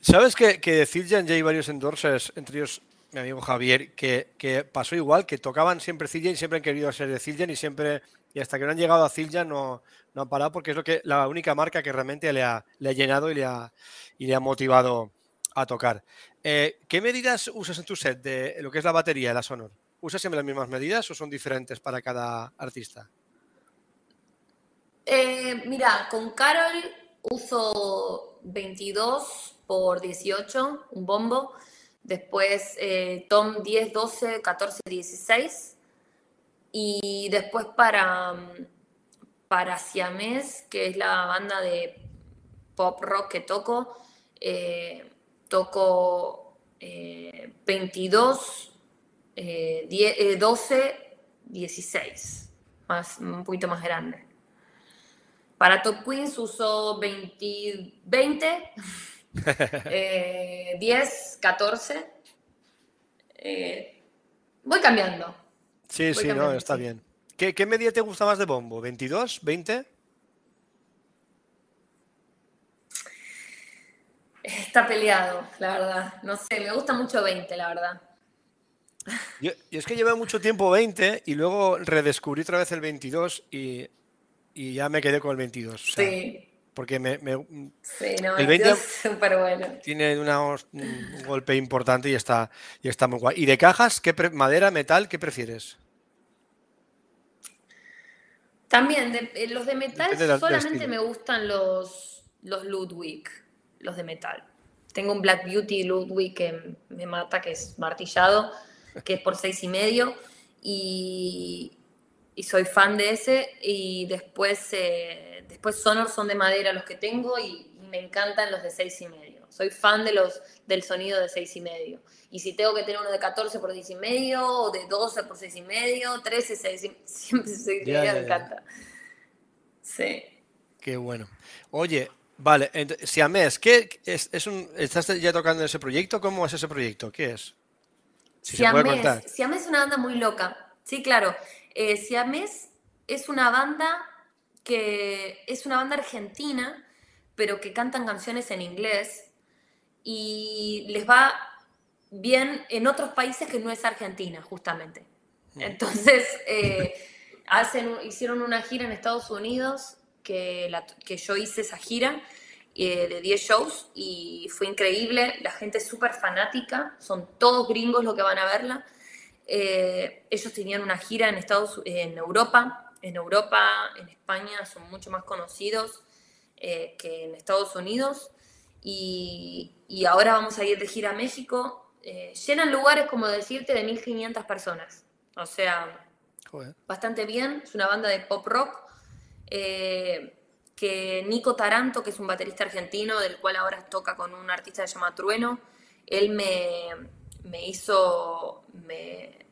[SPEAKER 1] ¿Sabes que, que de Zildjian ya hay varios endorsers, entre ellos mi amigo Javier, que, pasó igual, que tocaban siempre Zildjian y siempre han querido ser de Zildjian y siempre, y hasta que no han llegado a Zildjian no, no han parado porque es lo que la única marca que realmente le ha, le ha llenado y le ha, y le ha motivado a tocar. Eh, ¿Qué medidas usas en tu set de lo que es la batería, la Sonor? ¿Usas siempre las mismas medidas o son diferentes para cada artista?
[SPEAKER 2] Eh, mira, con Carol uso 22 por 18, un bombo. Después eh, Tom 10, 12, 14, 16. Y después para, para Siamés, que es la banda de pop rock que toco, toco 22, 12, 16, más, un poquito más grande. Para Top Queens uso 20, 20 [laughs] Eh, 10, 14. Eh, voy cambiando.
[SPEAKER 1] Sí,
[SPEAKER 2] Voy
[SPEAKER 1] sí, no, está bien. ¿Qué, qué medida te gusta más de bombo? ¿22? ¿20?
[SPEAKER 2] Está peleado, la verdad. No sé, me gusta mucho 20, la verdad.
[SPEAKER 1] Yo, yo es que llevé mucho tiempo 20 y luego redescubrí otra vez el 22 y, y ya me quedé con el 22. o sea,
[SPEAKER 2] Sí,
[SPEAKER 1] Porque me, me-
[SPEAKER 2] sí, no,
[SPEAKER 1] El
[SPEAKER 2] 20
[SPEAKER 1] 20
[SPEAKER 2] es súper bueno.
[SPEAKER 1] tiene una un golpe importante y está, y está muy guay. ¿Y de cajas? ¿Qué pre- ¿Madera, metal? ¿Qué prefieres?
[SPEAKER 2] También, de- eh, los de metal solamente me gustan los, los Ludwig, los de metal. Tengo un Black Beauty Ludwig que me mata, que es martillado, que es por seis y medio, y, y soy fan de ese. Y después, eh, después Sonor son de madera los que tengo y me encantan los de seis y medio. Soy fan de los, del sonido de seis y medio. Y si tengo que tener uno de 14 por 10 y medio, o de 12 por 6 y medio, 13, 6 y [laughs] siempre 6 y
[SPEAKER 1] Ya,
[SPEAKER 2] medio,
[SPEAKER 1] ya,
[SPEAKER 2] me encanta. Sí.
[SPEAKER 1] Qué bueno. Oye, vale, Siamés, ¿qué es, es un, ¿estás ya tocando ese proyecto? ¿Cómo es ese proyecto? ¿Qué es? Si
[SPEAKER 2] Siamés es una banda muy loca. Sí, claro. Eh, Siamés es una banda que es una banda argentina, pero que cantan canciones en inglés y les va bien en otros países que no es Argentina, justamente. Entonces, eh, [laughs] hacen, hicieron una gira en Estados Unidos, que, la- que yo hice esa gira eh, de 10 shows y fue increíble. La gente es súper fanática, son todos gringos los que van a verla. Eh, ellos tenían una gira en, Estados, en Europa. En Europa, en España, son mucho más conocidos eh, que en Estados Unidos. Y, y ahora vamos a ir de gira a México. Eh, llenan lugares, como decirte, de 1.500 personas. O sea,
[SPEAKER 1] Joder.
[SPEAKER 2] bastante bien. Es una banda de pop rock. eh, que Nico Taranto, que es un baterista argentino, del cual ahora toca con un artista que se llama Trueno, él me, me hizo, me,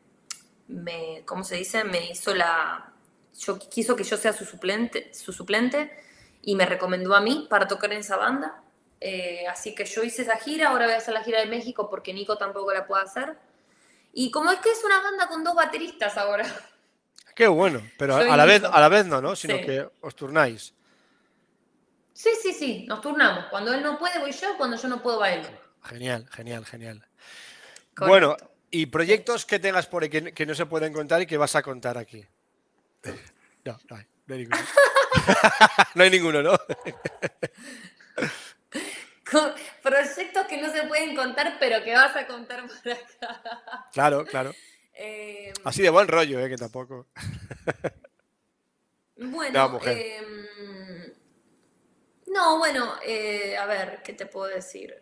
[SPEAKER 2] me, ¿cómo se dice? Me hizo la, yo quiso que yo sea su suplente, su suplente y me recomendó a mí para tocar en esa banda. Eh, así que yo hice esa gira, ahora voy a hacer la gira de México porque Nico tampoco la puede hacer. Y como es que es una banda con dos bateristas ahora. [laughs]
[SPEAKER 1] Qué bueno, pero
[SPEAKER 2] Soy
[SPEAKER 1] a la vez, a la vez no, ¿no? Sino
[SPEAKER 2] Sí.
[SPEAKER 1] que os turnáis.
[SPEAKER 2] Sí, sí, sí, nos turnamos. Cuando él no puede voy yo, cuando yo no puedo va él.
[SPEAKER 1] Genial, genial, genial.
[SPEAKER 2] Correcto.
[SPEAKER 1] Bueno, y proyectos que tengas por ahí que, que no se pueden contar y que vas a contar aquí. [laughs] No, no hay, no hay ninguno. [laughs] no hay ninguno, ¿no?
[SPEAKER 2] Con proyectos que no se pueden contar, pero que vas a contar por acá.
[SPEAKER 1] Claro, claro.
[SPEAKER 2] Eh,
[SPEAKER 1] Así de buen rollo, ¿eh? Que tampoco.
[SPEAKER 2] bueno,
[SPEAKER 1] No,
[SPEAKER 2] em, no, bueno, eh, a ver, ¿qué te puedo decir?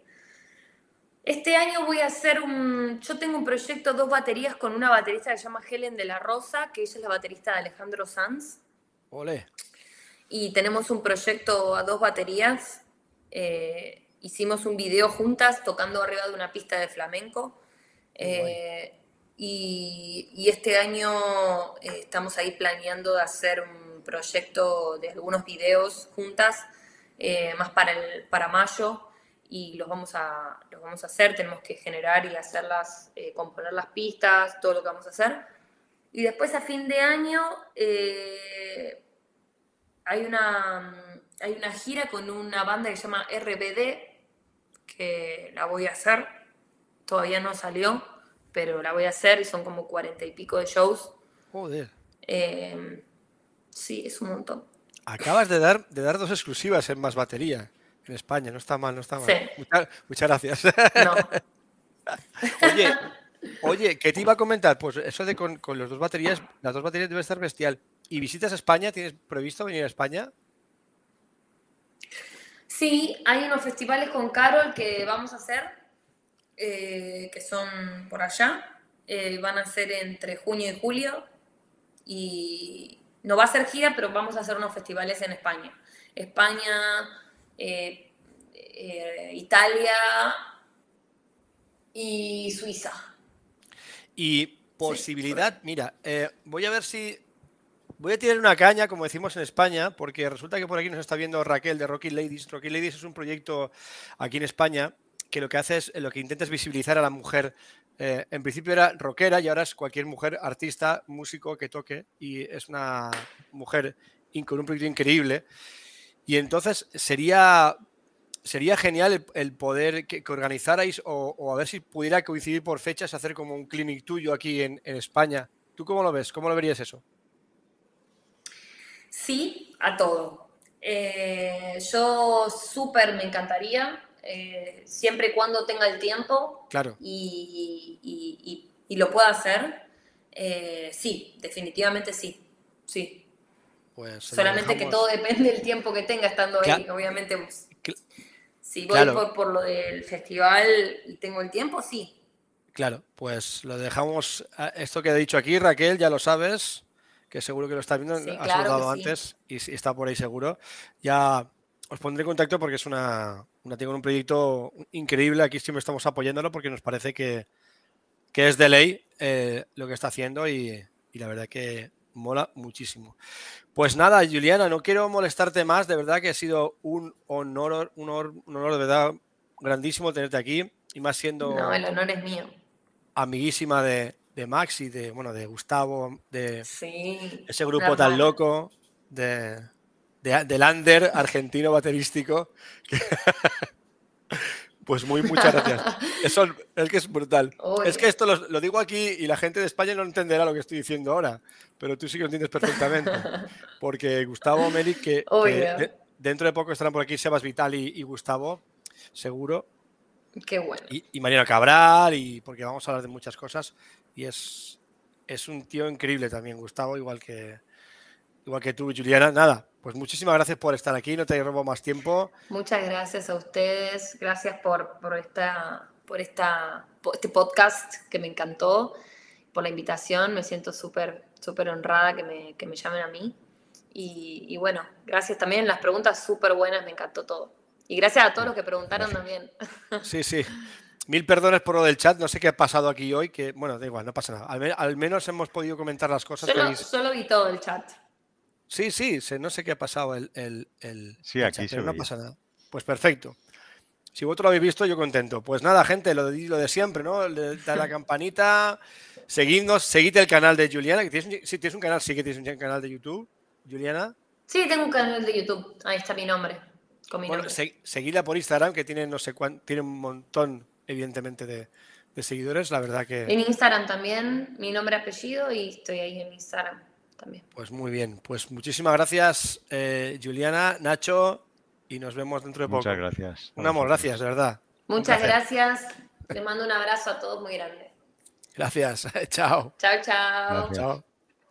[SPEAKER 2] Este año voy a hacer un. Yo tengo un proyecto, dos baterías con una baterista que se llama Helen de la Rosa, que ella es la baterista de Alejandro Sanz.
[SPEAKER 1] Ole.
[SPEAKER 2] Y tenemos un proyecto a dos baterías. eh, hicimos un video juntas tocando arriba de una pista de flamenco. Eh, y, y este año eh, estamos ahí planeando de hacer un proyecto de algunos videos juntas, eh, más para, el, para mayo. Y los vamos, a, los vamos a hacer. Tenemos que generar y hacerlas, eh, componer las pistas, todo lo que vamos a hacer. Y después a fin de año hay una, hay una gira con una banda que se llama RBD, que la voy a hacer. Todavía no salió, pero la voy a hacer y son como cuarenta y pico de shows.
[SPEAKER 1] Joder.
[SPEAKER 2] Eh, sí, es un montón.
[SPEAKER 1] Acabas de dar, de dar dos exclusivas en más batería en España. No está mal, no está mal.
[SPEAKER 2] Sí.
[SPEAKER 1] Muchas, muchas gracias.
[SPEAKER 2] No. [laughs]
[SPEAKER 1] Oye, oye, ¿qué te iba a comentar? Pues eso de con, con los dos baterías, las dos baterías debe estar bestial. ¿Y visitas España? ¿Tienes previsto venir a España?
[SPEAKER 2] Sí, hay unos festivales con Carol que vamos a hacer, eh, que son por allá. Eh, van a ser entre junio y julio. Y no va a ser gira, pero vamos a hacer unos festivales en España. España, eh, Italia y Suiza.
[SPEAKER 1] Y posibilidad, mira, voy a ver si voy a tirar una caña, como decimos en España, porque resulta que por aquí nos está viendo Raquel de Rocky Ladies. Rocky Ladies es un proyecto aquí en España que lo que hace es, lo que intenta visibilizar a la mujer. Eh, en principio era rockera y ahora es cualquier mujer artista, músico que toque y es una mujer con un proyecto increíble. Y entonces sería, sería genial el, poder que, organizarais o, a ver si pudiera coincidir por fechas, hacer como un clinic tuyo aquí en España. ¿Tú cómo lo ves? ¿Cómo lo verías eso?
[SPEAKER 2] Sí, a todo. Eh, yo súper me encantaría, eh, siempre y cuando tenga el tiempo
[SPEAKER 1] claro.
[SPEAKER 2] y, lo pueda hacer. Eh, sí, definitivamente sí. Sí. Pues Solamente que todo depende del tiempo que tenga estando ahí, obviamente. Si voy por, por lo del festival y tengo el tiempo, sí.
[SPEAKER 1] Claro, pues lo dejamos. Esto que he dicho aquí, Raquel, ya lo sabes que seguro que lo está viendo, ha saludado antes y está por ahí seguro. Ya os pondré en contacto porque es una, tengo un proyecto increíble. Aquí siempre estamos apoyándolo porque nos parece que, es de ley eh, lo que está haciendo y, la verdad que mola muchísimo. Pues nada, Juliana, no quiero molestarte más. De verdad que ha sido un honor, un honor, un honor de verdad grandísimo tenerte aquí y más siendo.
[SPEAKER 2] No, el honor es mío.
[SPEAKER 1] Amiguísima de, de Max y de, bueno, de Gustavo, de ese grupo tan loco, de, de, del under argentino baterístico. [laughs] pues muy, muchas gracias. [laughs] Eso es que es brutal. Es que esto lo, digo aquí y la gente de España no entenderá lo que estoy diciendo ahora, pero tú sí que lo entiendes perfectamente. [laughs] Porque Gustavo Meli, que, dentro de poco estarán por aquí Sebas Vital y Gustavo, seguro.
[SPEAKER 2] Qué bueno.
[SPEAKER 1] Y, y, Mariano Cabral, y porque vamos a hablar de muchas cosas. Y es, es un tío increíble también, Gustavo, igual que, igual que tú, Juliana. Nada, pues muchísimas gracias por estar aquí, no te robo más tiempo.
[SPEAKER 2] Muchas gracias a ustedes, gracias por, por, esta, por esta, este podcast que me encantó, por la invitación, me siento súper súper honrada que me, que me llamen a mí. Y, y bueno, gracias también, las preguntas súper buenas, me encantó todo. Y gracias a todos los que preguntaron también.
[SPEAKER 1] Sí, sí. [laughs] Mil perdones por lo del chat, no sé qué ha pasado aquí hoy, que bueno, da igual, no pasa nada. Al, menos hemos podido comentar las cosas.
[SPEAKER 2] Solo, solo, vi todo el chat.
[SPEAKER 1] Sí, sí, no sé qué ha pasado el, el,
[SPEAKER 3] sí, aquí
[SPEAKER 1] chat, no pasa nada. Pues perfecto. Si vosotros lo habéis visto, yo contento. Pues nada, gente, lo de, lo de siempre, ¿no? Da la [laughs] campanita, seguidnos, seguid el canal de Juliana, que tienes, si tienes un canal, sí que tienes un canal de YouTube, Juliana.
[SPEAKER 2] Sí, tengo un canal de YouTube, ahí está mi nombre
[SPEAKER 1] bueno, seguidla por Instagram, que tiene no sé cuánto, tiene un montón, evidentemente, de, seguidores. La verdad que.
[SPEAKER 2] En Instagram también, mi nombre, apellido, y estoy ahí en Instagram también.
[SPEAKER 1] Pues muy bien. Pues muchísimas gracias, eh, Juliana, Nacho, y nos vemos dentro de poco.
[SPEAKER 3] Muchas gracias.
[SPEAKER 1] Un amor, gracias, de verdad.
[SPEAKER 2] Muchas gracias. Te [laughs] mando un abrazo a todos muy grande.
[SPEAKER 1] Gracias. [laughs] chao.
[SPEAKER 2] Chao, chao. Chao.